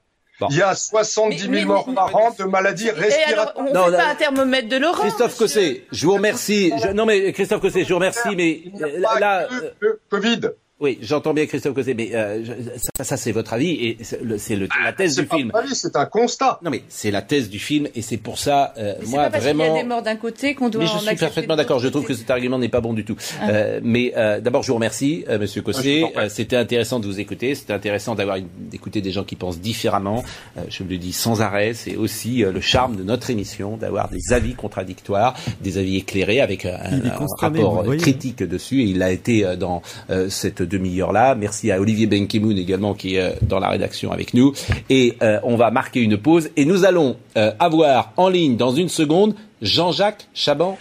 S4: Il y a 70 000
S9: Mais- mais-
S4: morts par an de maladies
S9: Et alors,
S4: respiratoires.
S9: on fait
S3: là-
S9: pas un thermomètre de l'horreur.
S3: Christophe Cosset, je vous remercie. Je- non mais Christophe Cosset, je vous remercie, mais euh, là, euh,
S4: Covid.
S3: Oui, j'entends bien Christophe Cosset, mais euh, je- ça, ça, c'est votre avis et c'est le- c'est le- la thèse
S4: c'est
S3: du
S4: pas
S3: film.
S4: mon avis, c'est un constat.
S3: Non mais c'est la thèse du film et c'est pour ça, euh, moi
S9: pas parce qu'il y a
S3: vraiment.
S9: des morts d'un côté qu'on doit
S3: Mais je
S9: en
S3: suis parfaitement d'accord. Je trouve que cet argument n'est pas bon du tout.
S9: Ah.
S3: Euh, mais euh, d'abord, je vous remercie, euh, Monsieur
S4: Ah, prie.
S3: Euh, C'était intéressant de vous écouter. C'était intéressant d'avoir une- d'écouter des gens qui pensent différemment. Euh, je le dis sans arrêt. C'est aussi euh, le charme de notre émission d'avoir des avis contradictoires, des avis éclairés avec un,
S2: Il
S3: un rapport critique dessus. Et il l'a été dans euh, cette demi-heure-là. Merci à Olivier Benkemoun également qui est euh, dans la rédaction avec nous. Et euh, on va marquer une pause et nous allons euh, avoir en ligne dans une seconde Jean-Jacques Chaban.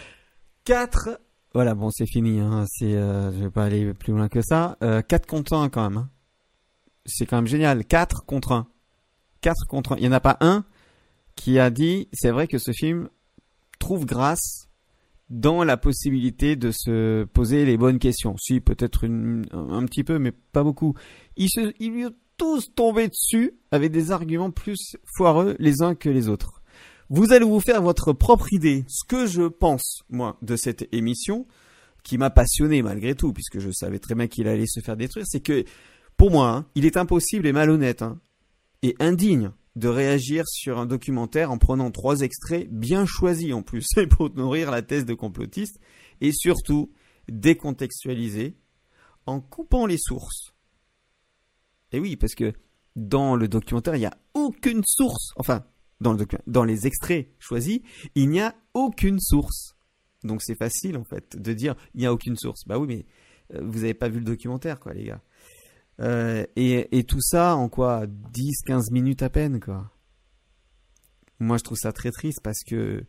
S2: 4 voilà bon c'est fini hein. c'est je vais pas aller plus loin que ça euh, 4 contre 1 quand même hein. c'est quand même génial 4 contre 1 4 contre 1 il y en a pas un qui a dit c'est vrai que ce film trouve grâce dans la possibilité de se poser les bonnes questions. Si peut-être une- un petit peu mais pas beaucoup. Ils se ils lui ont tous tombé dessus avec des arguments plus foireux les uns que les autres. Vous allez vous faire votre propre idée. Ce que je pense, moi, de cette émission, qui m'a passionné malgré tout, puisque je savais très bien qu'il allait se faire détruire, c'est que, pour moi, hein, il est impossible et malhonnête, hein, et indigne de réagir sur un documentaire en prenant trois extraits bien choisis en plus, pour nourrir la thèse de complotiste, et surtout décontextualiser en coupant les sources. Et oui, parce que dans le documentaire, il n'y a aucune source. Enfin, dans, le dans les extraits choisis, il n'y a aucune source. Donc c'est facile en fait de dire il n'y a aucune source. Bah oui, mais euh, vous n'avez pas vu le documentaire, quoi, les gars. Euh, et, et tout ça en quoi 10-15 minutes à peine, quoi. Moi, je trouve ça très triste parce que,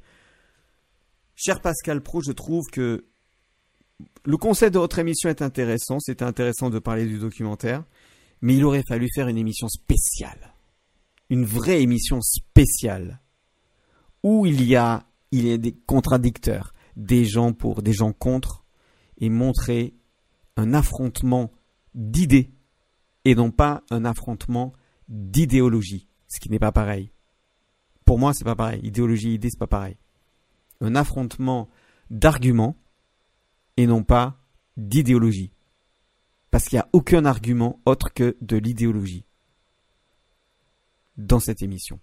S2: cher Pascal Pro, je trouve que le concept de votre émission est intéressant. C'était intéressant de parler du documentaire. Mais il aurait fallu faire une émission spéciale. Une vraie émission spéciale. Où il y a, il y a des contradicteurs. Des gens pour, des gens contre. Et montrer un affrontement d'idées. Et non pas un affrontement d'idéologie. Ce qui n'est pas pareil. Pour moi, c'est pas pareil. Idéologie idée, c'est pas pareil. Un affrontement d'arguments et non pas d'idéologie. Parce qu'il n'y a aucun argument autre que de l'idéologie dans cette émission.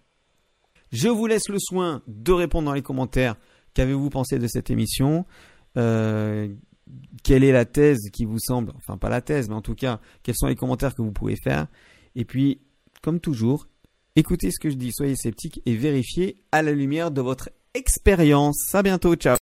S2: Je vous laisse le soin de répondre dans les commentaires. Qu'avez-vous pensé de cette émission? Euh, Quelle est la thèse qui vous semble, enfin pas la thèse, mais en tout cas, quels sont les commentaires que vous pouvez faire Et puis, comme toujours, écoutez ce que je dis, soyez sceptiques et vérifiez à la lumière de votre expérience. À bientôt, ciao